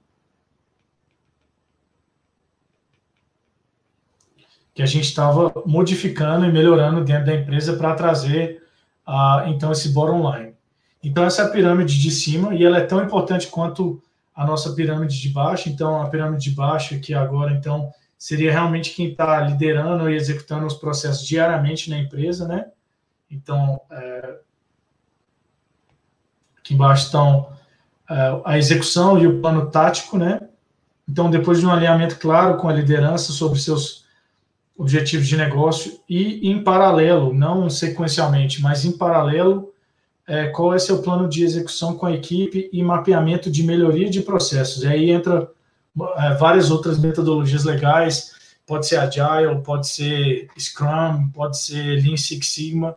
Que a gente estava modificando e melhorando dentro da empresa para trazer, uh, então, esse bottom line. Então, essa é a pirâmide de cima, e ela é tão importante quanto a nossa pirâmide de baixo. Então, a pirâmide de baixo, que agora, então, seria realmente quem está liderando e executando os processos diariamente na empresa, né? Então, é, aqui embaixo estão é, a execução e o plano tático, né? Então, depois de um alinhamento claro com a liderança sobre seus objetivos de negócio e em paralelo, não sequencialmente, mas em paralelo, é, qual é seu plano de execução com a equipe e mapeamento de melhoria de processos. E aí entra é, várias outras metodologias legais, pode ser Agile, pode ser Scrum, pode ser Lean Six Sigma.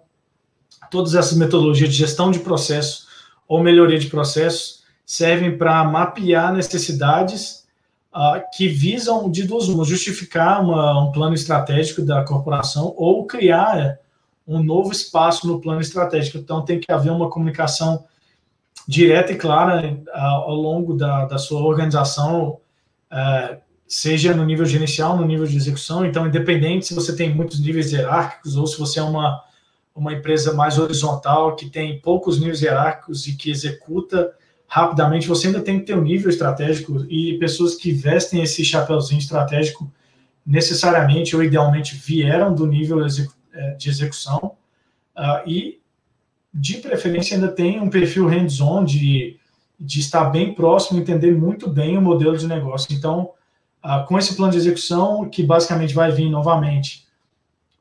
Todas essas metodologias de gestão de processos ou melhoria de processos servem para mapear necessidades uh, que visam, de duas uma, justificar uma, um plano estratégico da corporação ou criar um novo espaço no plano estratégico. Então, tem que haver uma comunicação direta e clara uh, ao longo da, da sua organização, uh, seja no nível gerencial, no nível de execução. Então, independente se você tem muitos níveis hierárquicos ou se você é uma, uma empresa mais horizontal, que tem poucos níveis hierárquicos e que executa rapidamente, você ainda tem que ter um nível estratégico e pessoas que vestem esse chapéuzinho estratégico necessariamente ou idealmente vieram do nível é, de execução uh, e, de preferência, ainda tem um perfil hands-on de, de estar bem próximo, entender muito bem o modelo de negócio. Então, uh, com esse plano de execução, que basicamente vai vir novamente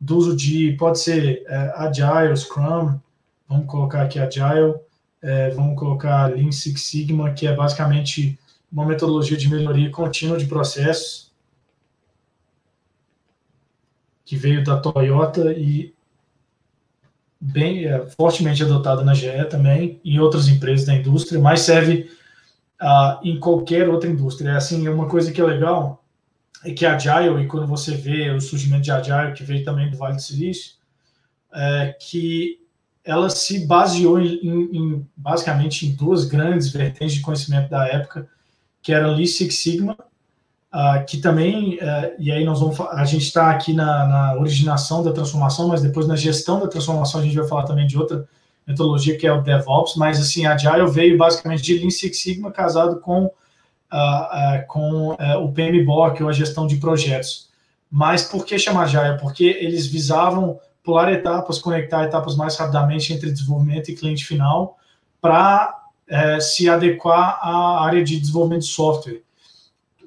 do uso de, pode ser uh, Agile, Scrum, vamos colocar aqui Agile, é, vamos colocar Lean Six Sigma, que é basicamente uma metodologia de melhoria contínua de processos, que veio da Toyota e bem é, fortemente adotada na GE também, em outras empresas da indústria, mas serve uh, em qualquer outra indústria. É assim, uma coisa que é legal é que a Agile, e quando você vê o surgimento de Agile, que veio também do Vale do Silício, é que ela se baseou em, em, basicamente em duas grandes vertentes de conhecimento da época, que eram Lean Six Sigma, uh, que também, uh, e aí nós vamos, a gente está aqui na, na, originação da transformação, mas depois na gestão da transformação a gente vai falar também de outra metodologia que é o DevOps, mas assim, a Agile veio basicamente de Lean Six Sigma casado com, uh, com o PMBOK, ou a gestão de projetos. Mas por que chamar Agile? Porque eles visavam pular etapas, conectar etapas mais rapidamente entre desenvolvimento e cliente final para é, se adequar à área de desenvolvimento de software.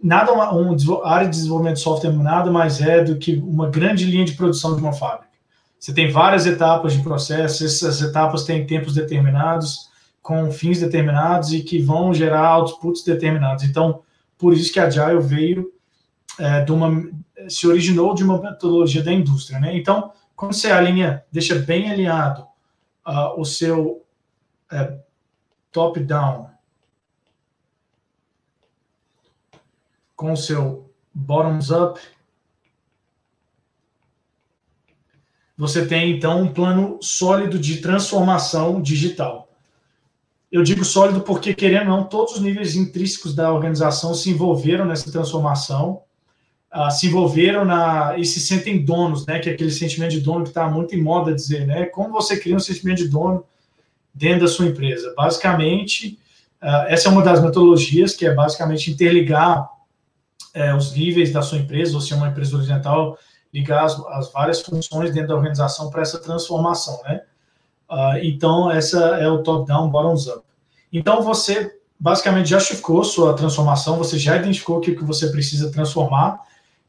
Nada um, a área de desenvolvimento de software nada mais é do que uma grande linha de produção de uma fábrica. Você tem várias etapas de processo, essas etapas têm tempos determinados, com fins determinados e que vão gerar outputs determinados. Então, por isso que a Agile veio é, de uma, se originou de uma metodologia da indústria, né? Então, quando você alinha, deixa bem alinhado uh, o seu uh, top-down com o seu bottoms-up, você tem então um plano sólido de transformação digital. Eu digo sólido porque, querendo ou não, todos os níveis intrínsecos da organização se envolveram nessa transformação, uh, se envolveram na, e se sentem donos, né? Que é aquele sentimento de dono que está muito em moda dizer, né? Como você cria um sentimento de dono dentro da sua empresa? Basicamente, uh, essa é uma das metodologias que é basicamente interligar uh, os níveis da sua empresa, ou se é uma empresa horizontal, ligar as, as várias funções dentro da organização para essa transformação, né? Uh, então, essa é o top-down, bottoms-up. Então, você basicamente já ficou sua transformação, você já identificou o que, que você precisa transformar,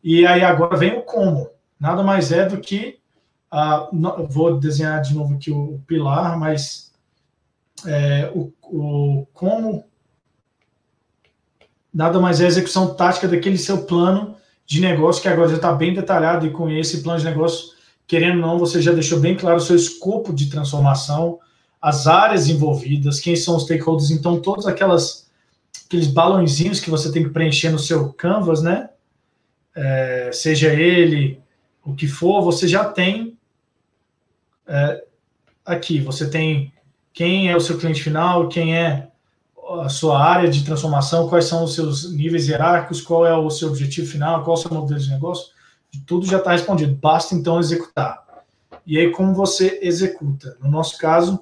e aí agora vem o como. Nada mais é do que. Vou desenhar de novo aqui o, o pilar, mas é, o, o como. Nada mais é a execução tática daquele seu plano de negócio, que agora já está bem detalhado, e com esse plano de negócio querendo ou não, você já deixou bem claro o seu escopo de transformação, as áreas envolvidas, quem são os stakeholders, então todos aquelas aqueles balãozinhos que você tem que preencher no seu canvas, né? É, seja ele o que for, você já tem é, aqui. Você tem quem é o seu cliente final, quem é a sua área de transformação, quais são os seus níveis hierárquicos, qual é o seu objetivo final, qual é o seu modelo de negócio tudo já está respondido, basta então executar. E aí, como você executa? No nosso caso,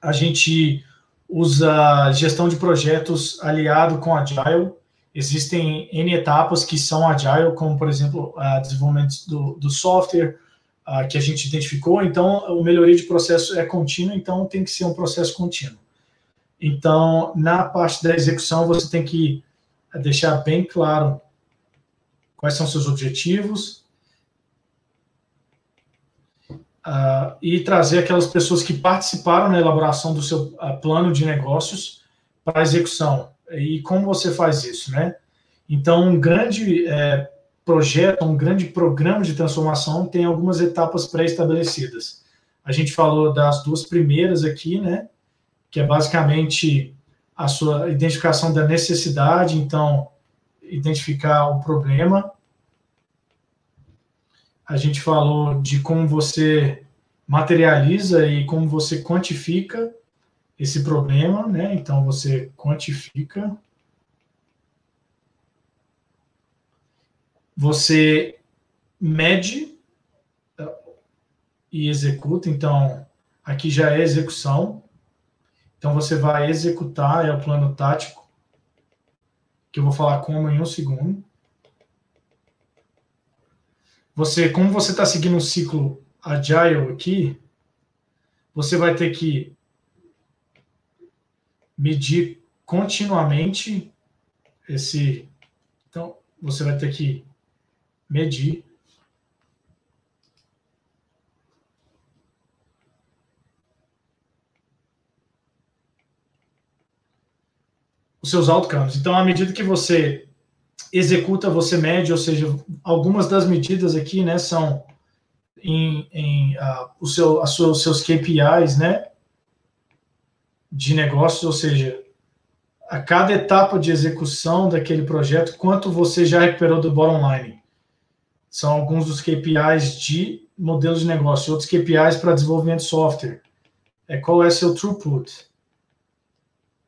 a gente usa gestão de projetos aliado com Agile. Existem N etapas que são Agile, como, por exemplo, o desenvolvimento do, do software, uh, que a gente identificou. Então, o melhoria de processo é contínuo, então tem que ser um processo contínuo. Então, na parte da execução, você tem que deixar bem claro quais são seus objetivos, e trazer aquelas pessoas que participaram na elaboração do seu plano de negócios para a execução. E como você faz isso, né? Então, um grande é, projeto, um grande programa de transformação tem algumas etapas pré-estabelecidas. A gente falou das duas primeiras aqui, né? Que é basicamente a sua identificação da necessidade, então identificar o problema, a gente falou de como você materializa e como você quantifica esse problema, né? Então você quantifica, você mede e executa. Então aqui já é execução. Então você vai executar é o plano tático que eu vou falar como em um segundo você, como você está seguindo um ciclo agile aqui, você vai ter que medir continuamente esse. Então, você vai ter que medir. Os seus outcomes. Então, à medida que você executa, você mede, ou seja, algumas das medidas aqui, né, são em, em uh, o seu, a sua, os seus KPIs, né, de negócio, ou seja, a cada etapa de execução daquele projeto, quanto você já recuperou do bottom line. São alguns dos KPIs de modelos de negócio, outros KPIs para desenvolvimento de software. É qual é seu throughput?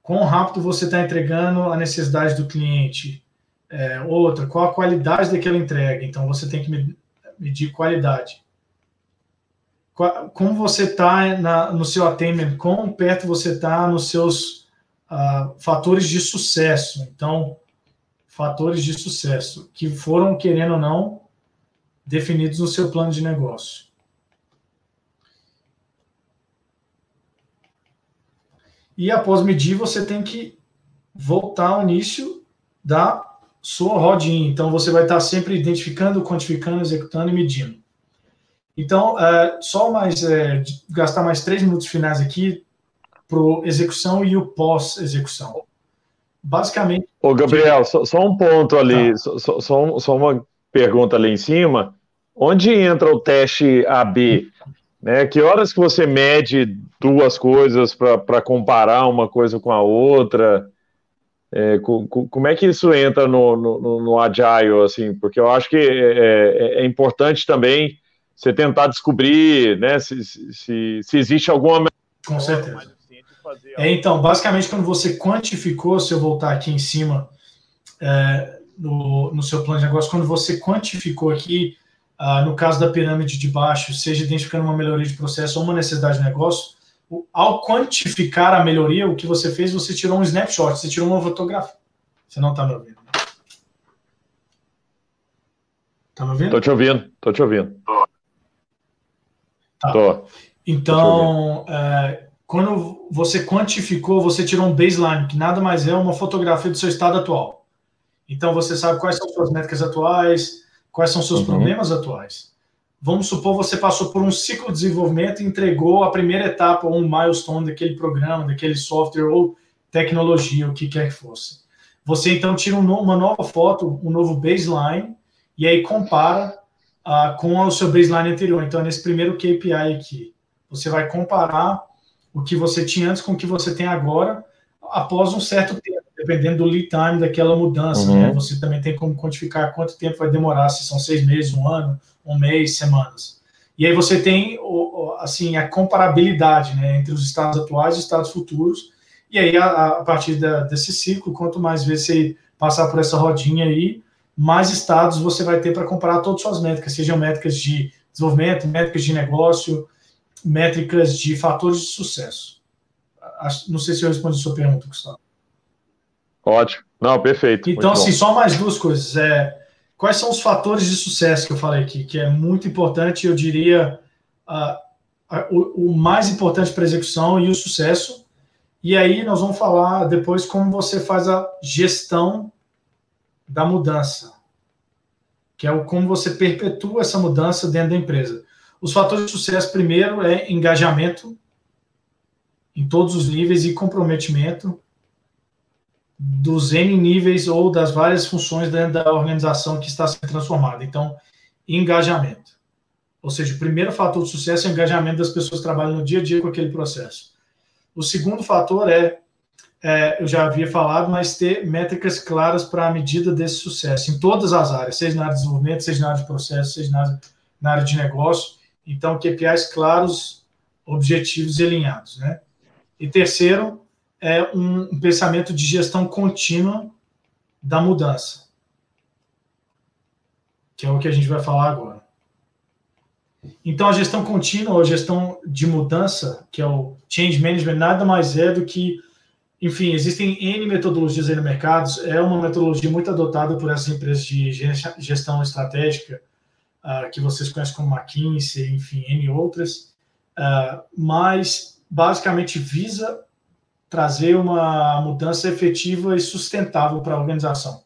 Quão rápido você está entregando a necessidade do cliente? É, outra, qual a qualidade daquela entrega? Então você tem que medir qualidade. Como você está no seu attainment, quão perto você está nos seus uh, fatores de sucesso. Então, fatores de sucesso que foram, querendo ou não, definidos no seu plano de negócio. E após medir, você tem que voltar ao início da sua rodinha. Então, você vai estar sempre identificando, quantificando, executando e medindo. Então, é, só mais é, gastar mais três minutos finais aqui para execução e o pós-execução. Basicamente.
Ô, Gabriel, só, só um ponto ali, tá. só, só, só, uma pergunta ali em cima. Onde entra o teste AB? Né? Que horas que você mede duas coisas para comparar uma coisa com a outra? É, como é que isso entra no, no, no, Agile, assim? Porque eu acho que é, é, é importante também você tentar descobrir né, se, se, se existe alguma
com certeza. É, então, basicamente, quando você quantificou, se eu voltar aqui em cima é, no, no seu plano de negócio, quando você quantificou aqui, ah, no caso da pirâmide de baixo, seja identificando uma melhoria de processo ou uma necessidade de negócio, ao quantificar a melhoria, o que você fez, você tirou um snapshot, você tirou uma fotografia. Você não está me ouvindo?
Tá me ouvindo? Tô te ouvindo, tô te ouvindo.
Tá. Tô. Então, é, quando você quantificou, você tirou um baseline, que nada mais é uma fotografia do seu estado atual. Então, você sabe quais são suas métricas atuais, quais são seus uhum. problemas atuais. Vamos supor você passou por um ciclo de desenvolvimento e entregou a primeira etapa ou um milestone daquele programa, daquele software ou tecnologia, o que quer que fosse. Você então tira uma nova foto, um novo baseline, e aí compara uh, com o seu baseline anterior. Então, nesse primeiro KPI aqui, você vai comparar o que você tinha antes com o que você tem agora, após um certo tempo, dependendo do lead time daquela mudança. Uhum. Né? Você também tem como quantificar quanto tempo vai demorar, se são seis meses, um ano, um mês, semanas. E aí você tem assim a comparabilidade né, entre os estados atuais e os estados futuros. E aí, a, a partir da, desse ciclo, quanto mais vezes você passar por essa rodinha aí, mais estados você vai ter para comparar todas as suas métricas, sejam métricas de desenvolvimento, métricas de negócio, métricas de fatores de sucesso. Não sei se eu respondi a sua pergunta, Gustavo.
Ótimo. Não, perfeito.
Então, assim, só mais duas coisas. É, quais são os fatores de sucesso que eu falei aqui, que é muito importante, eu diria, uh, uh, o, o mais importante para a execução e o sucesso. E aí nós vamos falar depois como você faz a gestão da mudança, que é o como você perpetua essa mudança dentro da empresa. Os fatores de sucesso, primeiro, é engajamento em todos os níveis e comprometimento dos N níveis ou das várias funções dentro da organização que está sendo transformada. Então, engajamento. Ou seja, o primeiro fator de sucesso é o engajamento das pessoas que trabalham no dia a dia com aquele processo. O segundo fator é é, eu já havia falado, mas ter métricas claras para a medida desse sucesso em todas as áreas, seja na área de desenvolvimento, seja na área de processo, seja na área, na área de negócio. Então, KPIs claros, objetivos alinhados. Né? E terceiro, é um, um pensamento de gestão contínua da mudança, que é o que a gente vai falar agora. Então, a gestão contínua ou gestão de mudança, que é o change management, nada mais é do que enfim, existem N metodologias aí no mercado. É uma metodologia muito adotada por essas empresas de gestão estratégica, uh, que vocês conhecem como McKinsey, enfim, N outras. Uh, mas, basicamente, visa trazer uma mudança efetiva e sustentável para a organização.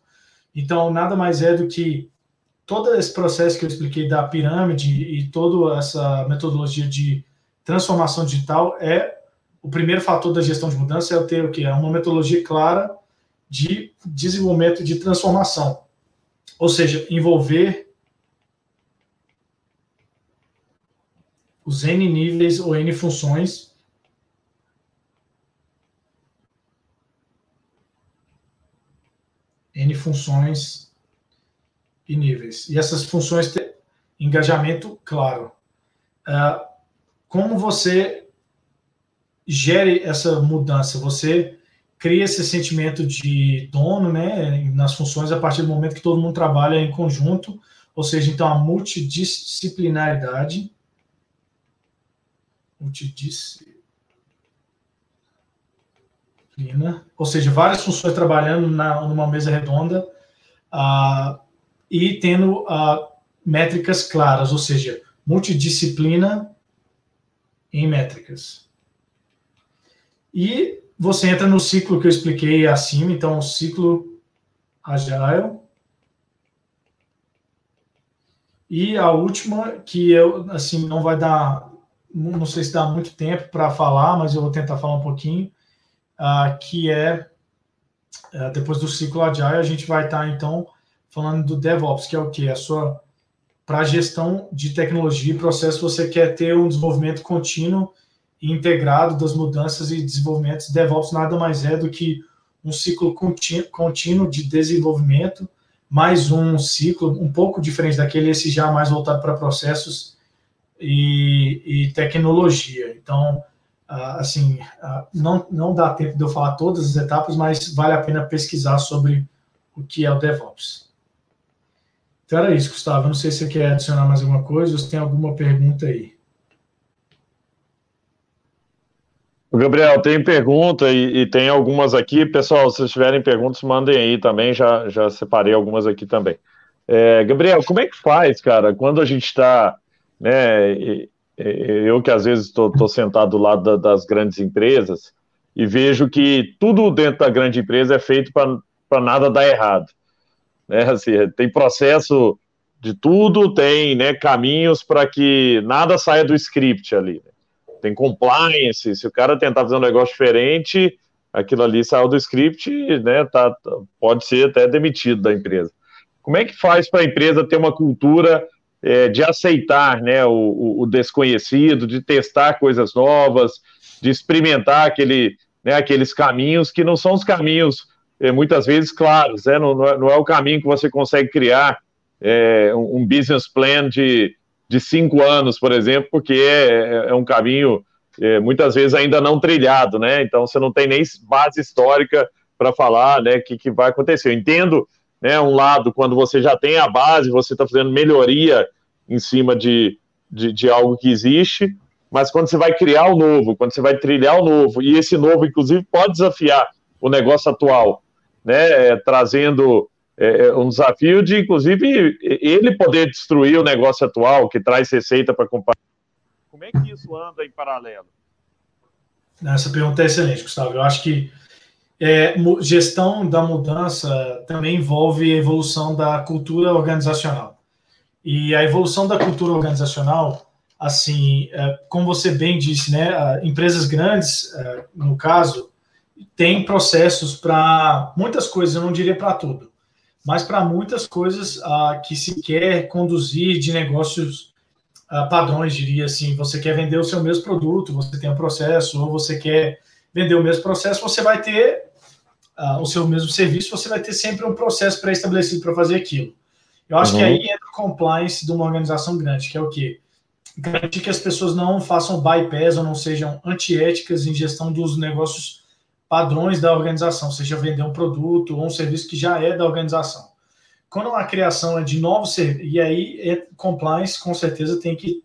Então, nada mais é do que todo esse processo que eu expliquei da pirâmide e toda essa metodologia de transformação digital é o primeiro fator da gestão de mudança é o ter o que é uma metodologia clara de desenvolvimento de transformação, ou seja, envolver os n níveis ou n funções n funções e níveis. E essas funções têm engajamento claro. Uh, como você gere essa mudança. Você cria esse sentimento de dono, né, nas funções a partir do momento que todo mundo trabalha em conjunto, ou seja, então a multidisciplinaridade, multidisciplina, ou seja, várias funções trabalhando na, numa mesa redonda uh, e tendo uh, métricas claras, ou seja, multidisciplina em métricas. E você entra no ciclo que eu expliquei acima, então o ciclo Agile. E a última, que eu, assim, não vai dar, não sei se dá muito tempo para falar, mas eu vou tentar falar um pouquinho, uh, que é, uh, depois do ciclo Agile, a gente vai estar, tá, então, falando do DevOps, que é o que? A sua, para gestão de tecnologia e processo, você quer ter um desenvolvimento contínuo integrado das mudanças e desenvolvimentos. DevOps nada mais é do que um ciclo contínuo de desenvolvimento, mais um ciclo um pouco diferente daquele, esse já mais voltado para processos e, e tecnologia. Então, assim, não, não dá tempo de eu falar todas as etapas, mas vale a pena pesquisar sobre o que é o DevOps. Então era isso, Gustavo. Não sei se você quer adicionar mais alguma coisa ou se tem alguma pergunta aí.
Gabriel, tem pergunta e, e, tem algumas aqui. Pessoal, se vocês tiverem perguntas, mandem aí também. Já, já separei algumas aqui também. É, Gabriel, como é que faz, cara, quando a gente está, né, eu que às vezes estou sentado do lado da, das grandes empresas e vejo que tudo dentro da grande empresa é feito para nada dar errado. Né? Assim, tem processo de tudo, tem né, caminhos para que nada saia do script ali. Tem compliance, se o cara tentar fazer um negócio diferente, aquilo ali saiu do script, né, tá, pode ser até demitido da empresa. Como é que faz para a empresa ter uma cultura é, de aceitar né, o, o, desconhecido, de testar coisas novas, de experimentar aquele, né, aqueles caminhos que não são os caminhos é, muitas vezes claros, né? não, não, é, é, o caminho que você consegue criar é, um business plan de, de cinco anos, por exemplo, porque é, é, um caminho é, muitas vezes ainda não trilhado, né? Então você não tem nem base histórica para falar, né, que, que vai acontecer. Eu entendo, né, um lado quando você já tem a base, você está fazendo melhoria em cima de, de, de algo que existe, mas quando você vai criar o novo, quando você vai trilhar o novo, e esse novo, inclusive, pode desafiar o negócio atual, né, trazendo é, é, um desafio de, inclusive, ele poder destruir o negócio atual, que traz receita para compartilhar. Como é que isso anda em paralelo?
Essa pergunta é excelente, Gustavo. Eu acho que é, gestão da mudança também envolve a evolução da cultura organizacional. E a evolução da cultura organizacional, assim, é, como você bem disse, né, empresas grandes, é, no caso, tem processos para muitas coisas, eu não diria para tudo, mas para muitas coisas ah, que se quer conduzir de negócios ah, padrões, diria assim. Você quer vender o seu mesmo produto, você tem um processo, ou você quer vender o mesmo processo, você vai ter ah, o seu mesmo serviço, você vai ter sempre um processo pré-estabelecido para fazer aquilo. Eu acho uhum. que aí entra o compliance de uma organização grande, que é o quê? Garantir que as pessoas não façam bypass ou não sejam antiéticas em gestão dos negócios padrões da organização, seja vender um produto ou um serviço que já é da organização. Quando a criação é de novos serviços, e aí é, compliance com certeza tem que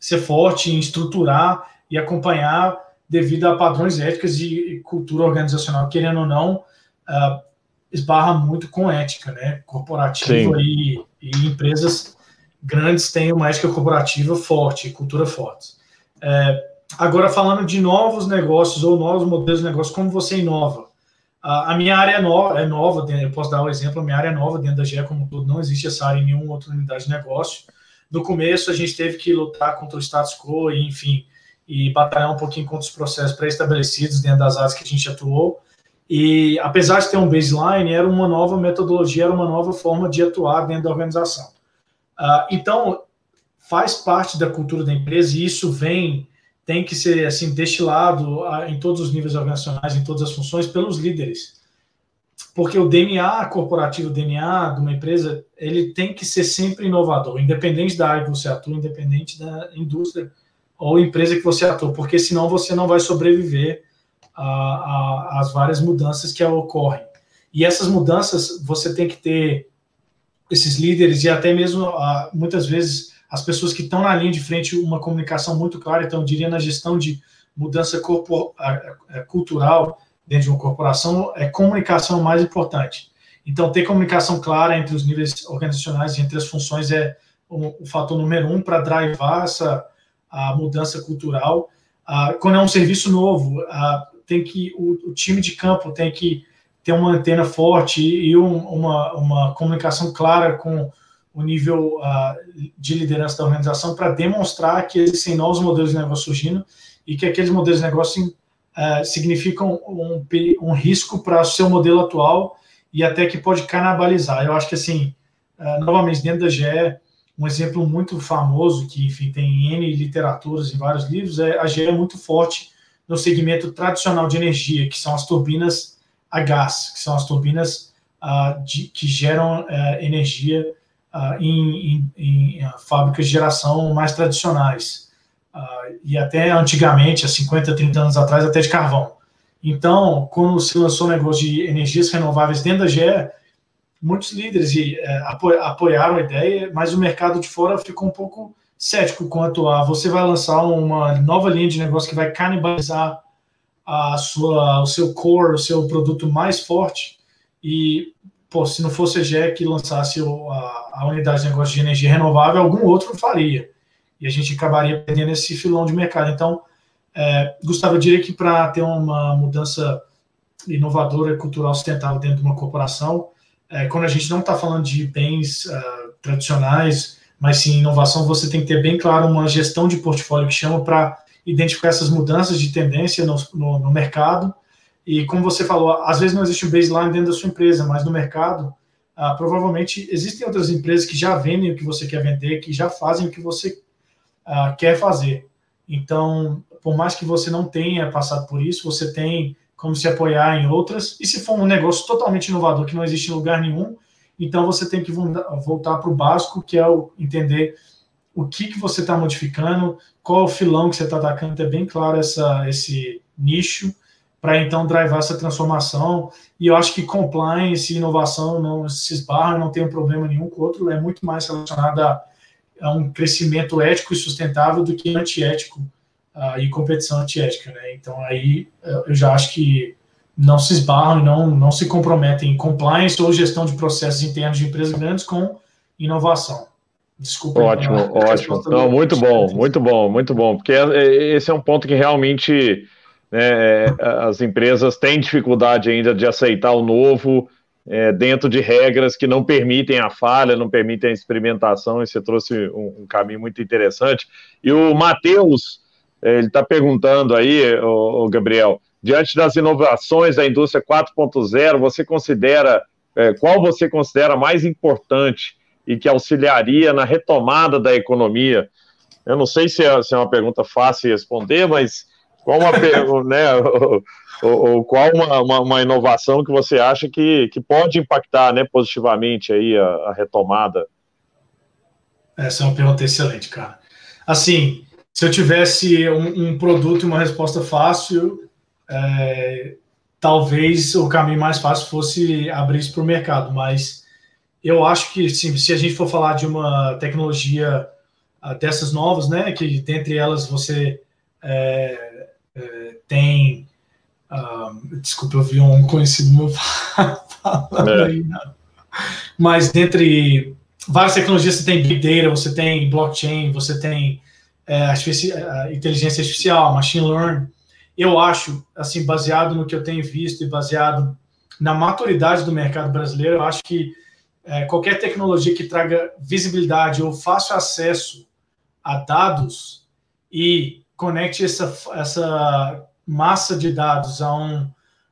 ser forte em estruturar e acompanhar devido a padrões éticos e cultura organizacional, querendo ou não, uh, esbarra muito com ética, né? Corporativa e, e, empresas grandes têm uma ética corporativa forte, cultura forte. É, Agora, falando de novos negócios ou novos modelos de negócio, como você inova? A minha área é nova, é nova, eu posso dar um exemplo, a minha área é nova dentro da GE como tudo, não existe essa área em nenhuma outra unidade de negócio. No começo, a gente teve que lutar contra o status quo, e, enfim, e batalhar um pouquinho contra os processos pré-estabelecidos dentro das áreas que a gente atuou. E apesar de ter um baseline, era uma nova metodologia, era uma nova forma de atuar dentro da organização. Uh, então, faz parte da cultura da empresa e isso vem tem que ser assim destilado em todos os níveis organizacionais, em todas as funções, pelos líderes. Porque o DNA corporativo, o DNA de uma empresa, ele tem que ser sempre inovador, independente da área que você atua, independente da indústria ou empresa que você atua, porque senão você não vai sobreviver às várias mudanças que ocorrem. E essas mudanças você tem que ter esses líderes e até mesmo muitas vezes as pessoas que estão na linha de frente uma comunicação muito clara, então eu diria na gestão de mudança cultural dentro de uma corporação, é comunicação mais importante. Então, ter comunicação clara entre os níveis organizacionais e entre as funções é o, o fator número um para drivar essa a mudança cultural. Ah, quando é um serviço novo, ah, tem que o, o, time de campo tem que ter uma antena forte e um, uma, uma comunicação clara com o nível uh, de liderança da organização para demonstrar que existem novos modelos de negócio surgindo e que aqueles modelos de negócio uh, significam um, um risco para o seu modelo atual e até que pode canibalizar. Eu acho que, assim, uh, novamente, dentro da GE, um exemplo muito famoso, que, enfim, tem N literaturas e vários livros, é a GE é muito forte no segmento tradicional de energia, que são as turbinas a gás, que são as turbinas de, que geram energia uh, em, em, em, fábricas de geração mais tradicionais. uh, e até antigamente, há 50, 30 anos atrás, até de carvão. Então, quando se lançou o negócio de energias renováveis dentro da GE, muitos líderes é, apoiaram a ideia, mas o mercado de fora ficou um pouco cético quanto a você vai lançar uma nova linha de negócio que vai canibalizar a sua, o seu core, o seu produto mais forte. E, pô, se não fosse a GE que lançasse a, a unidade de negócio de energia renovável, algum outro faria. E a gente acabaria perdendo esse filão de mercado. Então, é, Gustavo, eu diria que para ter uma mudança inovadora e cultural sustentável dentro de uma corporação, é, quando a gente não está falando de bens uh, tradicionais, mas sim inovação, você tem que ter bem claro uma gestão de portfólio que chama para identificar essas mudanças de tendência no, no, no, mercado. E como você falou, às vezes não existe um baseline dentro da sua empresa, mas no mercado, uh, provavelmente existem outras empresas que já vendem o que você quer vender, que já fazem o que você uh, quer fazer. Então, por mais que você não tenha passado por isso, você tem como se apoiar em outras. E se for um negócio totalmente inovador que não existe em lugar nenhum, então você tem que voltar para o básico, que é o entender o que, que você está modificando, qual o filão que você está atacando, ter bem claro essa, esse nicho, para então drivar essa transformação. E eu acho que compliance e inovação não se esbarram, não tem um problema nenhum com o outro, é muito mais relacionado a, um crescimento ético e sustentável do que antiético uh, e competição antiética, né? Então aí eu já acho que não se esbarram e não, não se comprometem em compliance ou gestão de processos internos de empresas grandes com inovação.
Desculpa. Ótimo, ótimo. Não, muito bom, muito bom, muito bom, porque é, esse é um ponto que realmente né, é, as empresas têm dificuldade ainda de aceitar o novo é, dentro de regras que não permitem a falha, não permitem a experimentação, e você trouxe um, um caminho muito interessante. E o Matheus é, ele está perguntando aí, o, Gabriel, diante das inovações da indústria 4.0, você considera é, qual você considera mais importante e que auxiliaria na retomada da economia? Eu não sei se é, se é uma pergunta fácil de responder, mas qual uma, né, ou, ou, qual uma, uma, uma, inovação que você acha que, que pode impactar né, positivamente aí a, a retomada?
Essa é uma pergunta excelente, cara. Assim, se eu tivesse um, um produto e uma resposta fácil, é, talvez o caminho mais fácil fosse abrir isso para o mercado, mas eu acho que sim, se a gente for falar de uma tecnologia uh, dessas novas, né, que dentre elas você é, é, tem, uh, desculpa, eu vi um conhecido meu falando é. aí, não. mas dentre várias tecnologias você tem Big Data, você tem blockchain, você tem é, inteligência artificial, machine learning, eu acho, assim, baseado no que eu tenho visto e baseado na maturidade do mercado brasileiro, eu acho que é, qualquer tecnologia que traga visibilidade ou fácil acesso a dados e conecte essa, essa massa de dados a um,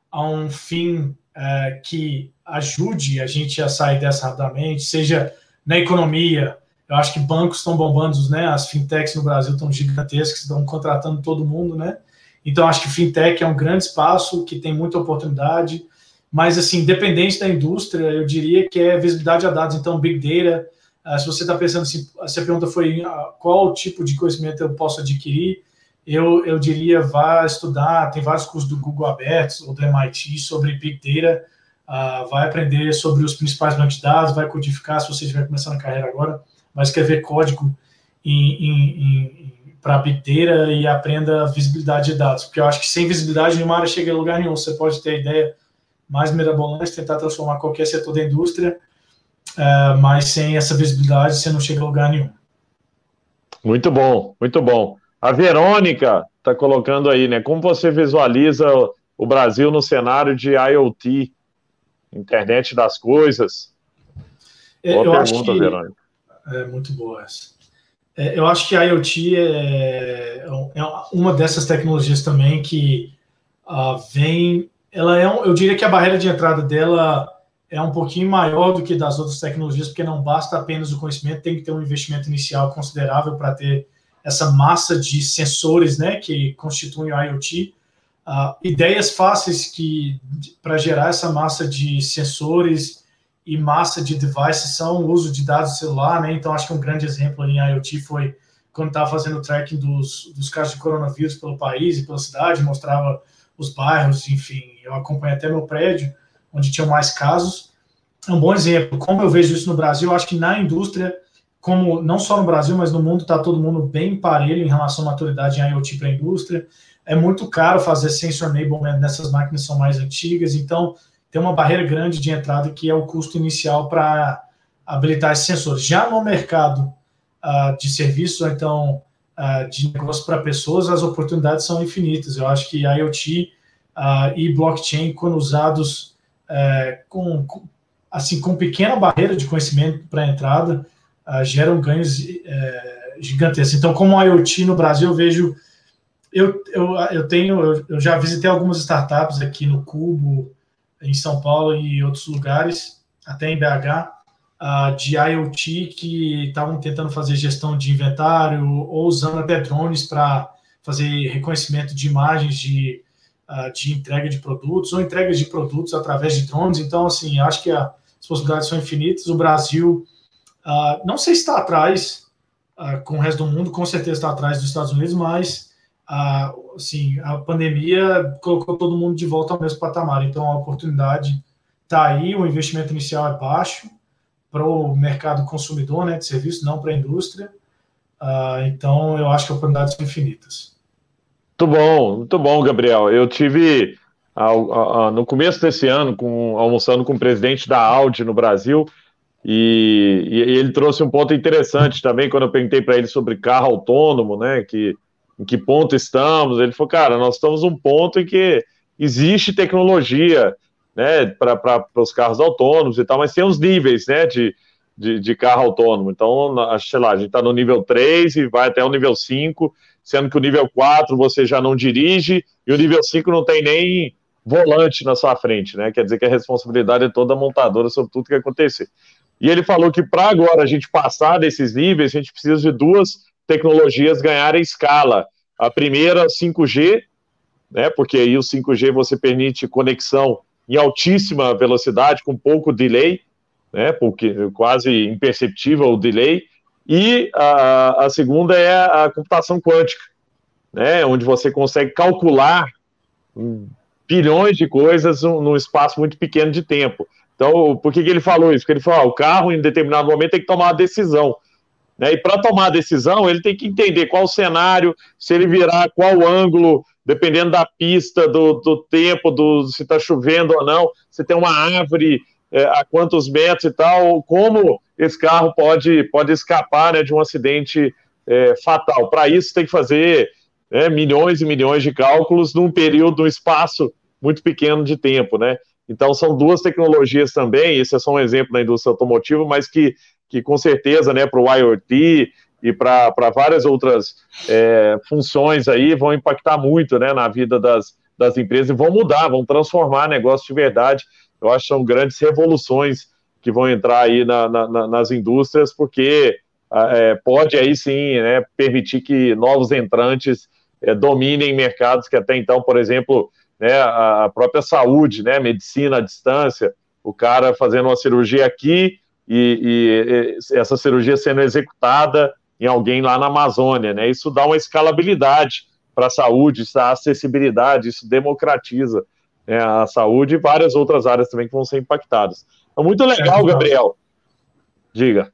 a um fim é, que ajude a gente a sair dessa rapidamente, seja na economia, eu acho que bancos estão bombando, né? As fintechs no Brasil estão gigantescas, estão contratando todo mundo, né? Então, acho que fintech é um grande espaço que tem muita oportunidade, mas, assim, independente da indústria, eu diria que é visibilidade a dados. Então, Big Data, uh, se você está pensando assim, se a pergunta foi uh, qual tipo de conhecimento eu posso adquirir, eu, eu diria vá estudar, tem vários cursos do Google abertos ou do MIT sobre Big Data, uh, vai aprender sobre os principais bancos de dados, vai codificar se você estiver começando a carreira agora vai escrever código para Big Data e aprenda visibilidade de dados, porque eu acho que sem visibilidade nenhuma área chega a lugar nenhum. Você pode ter a ideia mais mirabolante, tentar transformar qualquer setor da indústria, uh, mas sem essa visibilidade você não chega a lugar nenhum.
Muito bom, muito bom. A Verônica está colocando aí, né? Como você visualiza o Brasil no cenário de IoT, internet das coisas?
É, Boa eu pergunta, que, Verônica. É muito boa essa. É, eu acho que a IoT é, é uma dessas tecnologias também que uh, vem. Ela é, um, eu diria que a barreira de entrada dela é um pouquinho maior do que das outras tecnologias, porque não basta apenas o conhecimento, tem que ter um investimento inicial considerável para ter essa massa de sensores, né, que constituem o IoT. Uh, ideias fáceis que para gerar essa massa de sensores e massa de devices são o uso de dados celular, né? Então acho que um grande exemplo em IoT foi quando estava fazendo o tracking dos, dos casos de coronavírus pelo país e pela cidade, mostrava os bairros, enfim, eu acompanhei até meu prédio, onde tinham mais casos. É um bom exemplo. Como eu vejo isso no Brasil, acho que na indústria, como não só no Brasil, mas no mundo, está todo mundo bem parelho em relação à maturidade em IoT para a indústria. É muito caro fazer sensor enablement nessas máquinas são mais antigas, então tem uma barreira grande de entrada que é o custo inicial para habilitar esses sensores. Já no mercado uh, de serviços, ou então uh, de negócio para pessoas, as oportunidades são infinitas. Eu acho que IoT uh, e blockchain, quando usados uh, com, com, assim com pequena barreira de conhecimento para entrada, geram ganhos gigantescos. Então, como IoT no Brasil, eu vejo eu, eu, eu tenho, eu, eu, já visitei algumas startups aqui no Cubo, em São Paulo e outros lugares, até em BH, uh, de IoT que estavam tentando fazer gestão de inventário ou usando até drones para fazer reconhecimento de imagens de, uh, de entrega de produtos ou entregas de produtos através de drones. Então, assim, acho que a, as possibilidades são infinitas. O Brasil, uh, não sei se está atrás com o resto do mundo, com certeza está atrás dos Estados Unidos, mas assim, a pandemia colocou todo mundo de volta ao mesmo patamar. Então, a oportunidade está aí, o investimento inicial é baixo, para o mercado consumidor né, de serviço, não para a indústria. Uh, então, eu acho que oportunidades são infinitas.
Muito bom, muito bom, Gabriel. Eu tive no começo desse ano com, almoçando com o presidente da Audi no Brasil e, e ele trouxe um ponto interessante também quando eu perguntei para ele sobre carro autônomo, né? Que em que ponto estamos? Ele falou, cara, nós estamos num ponto em que existe tecnologia né, para os carros autônomos e tal, mas tem uns níveis, né, de, de, de carro autônomo. Então, sei lá, a gente está no nível 3 e vai até o nível 5, sendo que o nível 4 você já não dirige e o nível 5 não tem nem volante na sua frente, né? Quer dizer que a responsabilidade é toda montadora sobre tudo que acontecer. E ele falou que para agora a gente passar desses níveis, a gente precisa de duas tecnologias ganharem escala. A primeira, 5G, né? Porque aí o 5G você permite conexão em altíssima velocidade, com pouco delay, né, porque quase imperceptível o delay, e a, a segunda é a computação quântica, né, onde você consegue calcular bilhões de coisas num espaço muito pequeno de tempo. Então, por que, que ele falou isso? Porque ele falou: ah, o carro, em determinado momento, tem que tomar uma decisão. Né? E para tomar a decisão, ele tem que entender qual o cenário, se ele virar, qual ângulo, dependendo da pista, do, do tempo, do se está chovendo ou não, se tem uma árvore é, a quantos metros e tal, como esse carro pode, pode escapar né, de um acidente é, fatal. Para isso, tem que fazer né, milhões e milhões de cálculos num período, num espaço muito pequeno de tempo, né? Então, são duas tecnologias também, esse é só um exemplo da indústria automotiva, mas que, que com certeza, né, para o IoT e para várias outras é, funções aí vão impactar muito né, na vida das, das empresas e vão mudar, vão transformar negócio de verdade. Eu acho que são grandes revoluções que vão entrar aí na, na, nas indústrias, porque é, pode aí sim né, permitir que novos entrantes é, dominem mercados que até então, por exemplo, né, a própria saúde, né, medicina à distância, o cara fazendo uma cirurgia aqui e, e essa cirurgia sendo executada em alguém lá na Amazônia, né? Isso dá uma escalabilidade para a saúde, isso dá acessibilidade, isso democratiza né, a saúde e várias outras áreas também que vão ser impactadas. É muito legal, Gabriel. Diga.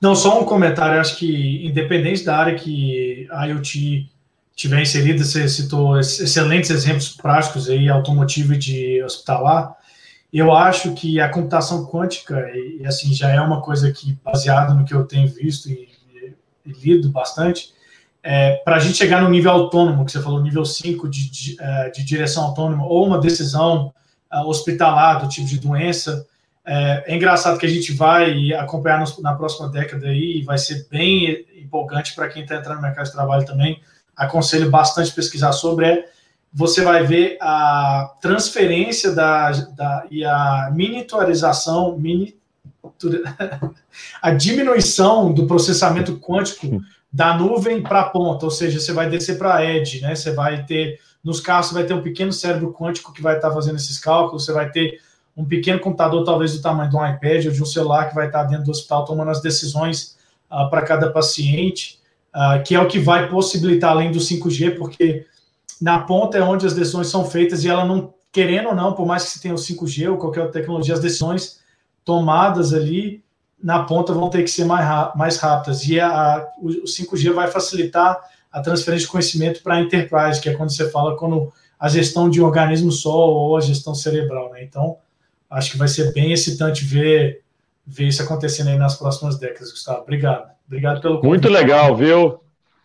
Não, só um comentário. Acho que, independente da área que a IoT tiver inserida, você citou excelentes exemplos práticos aí, automotivo e de hospitalar. Eu acho que a computação quântica, e assim, já é uma coisa que, baseada no que eu tenho visto e lido bastante, é, para a gente chegar no nível autônomo, que você falou, nível 5 de, de, é, de direção autônoma, ou uma decisão uh, hospitalar do tipo de doença, é, é, engraçado que a gente vai acompanhar nos, na próxima década aí, e vai ser bem empolgante para quem está entrando no mercado de trabalho também. Aconselho bastante pesquisar sobre. É, você vai ver a transferência da, da, e a miniaturização, mini, a diminuição do processamento quântico da nuvem para a ponta, ou seja, você vai descer para a edge, né? Você vai ter nos carros você vai ter um pequeno cérebro quântico que vai estar fazendo esses cálculos, você vai ter um pequeno computador talvez do tamanho de um iPad ou de um celular que vai estar dentro do hospital tomando as decisões uh, para cada paciente. Uh, que é o que vai possibilitar além do 5G, porque na ponta é onde as decisões são feitas e ela não, querendo ou não, por mais que se tenha o 5G ou qualquer outra tecnologia, as decisões tomadas ali na ponta vão ter que ser mais, mais rápidas. E a, a, o 5G vai facilitar a transferência de conhecimento para a enterprise, que é quando você fala quando a gestão de um organismo só ou a gestão cerebral. Né? Então, acho que vai ser bem excitante ver, ver isso acontecendo aí nas próximas décadas, Gustavo. Obrigado. Obrigado pelo
convite. Muito legal, viu?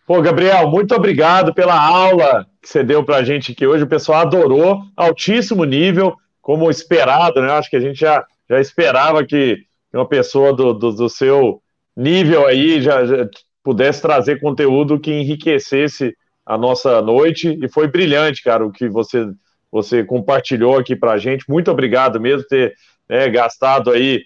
Pô, Gabriel, muito obrigado pela aula que você deu para a gente aqui hoje. O pessoal adorou, altíssimo nível, como esperado, né? Acho que a gente já, já esperava que uma pessoa do, do, do seu nível aí já, já, pudesse trazer conteúdo que enriquecesse a nossa noite e foi brilhante, cara, o que você você compartilhou aqui para a gente. Muito obrigado mesmo por ter né, gastado aí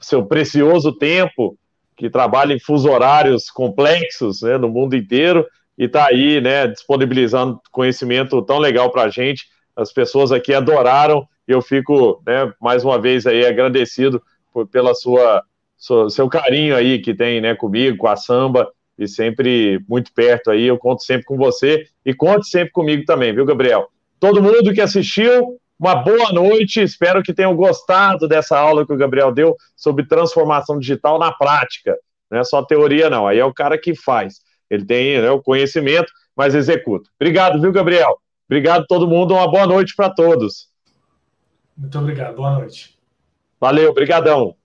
seu precioso tempo, que trabalha em fuso horários complexos né, no mundo inteiro e está aí, né, disponibilizando conhecimento tão legal para a gente. As pessoas aqui adoraram e eu fico, né, mais uma vez aí agradecido por, pela sua, sua, seu carinho aí que tem, né, comigo, com a samba e sempre muito perto aí. Eu conto sempre com você e conte sempre comigo também, viu, Gabriel? Todo mundo que assistiu, uma boa noite. Espero que tenham gostado dessa aula que o Gabriel deu sobre transformação digital na prática. Não é só teoria, não. Aí é o cara que faz. Ele tem né, o conhecimento, mas executa. Obrigado, viu, Gabriel? Obrigado a todo mundo. Uma boa noite para todos.
Muito obrigado. Boa noite.
Valeu, brigadão.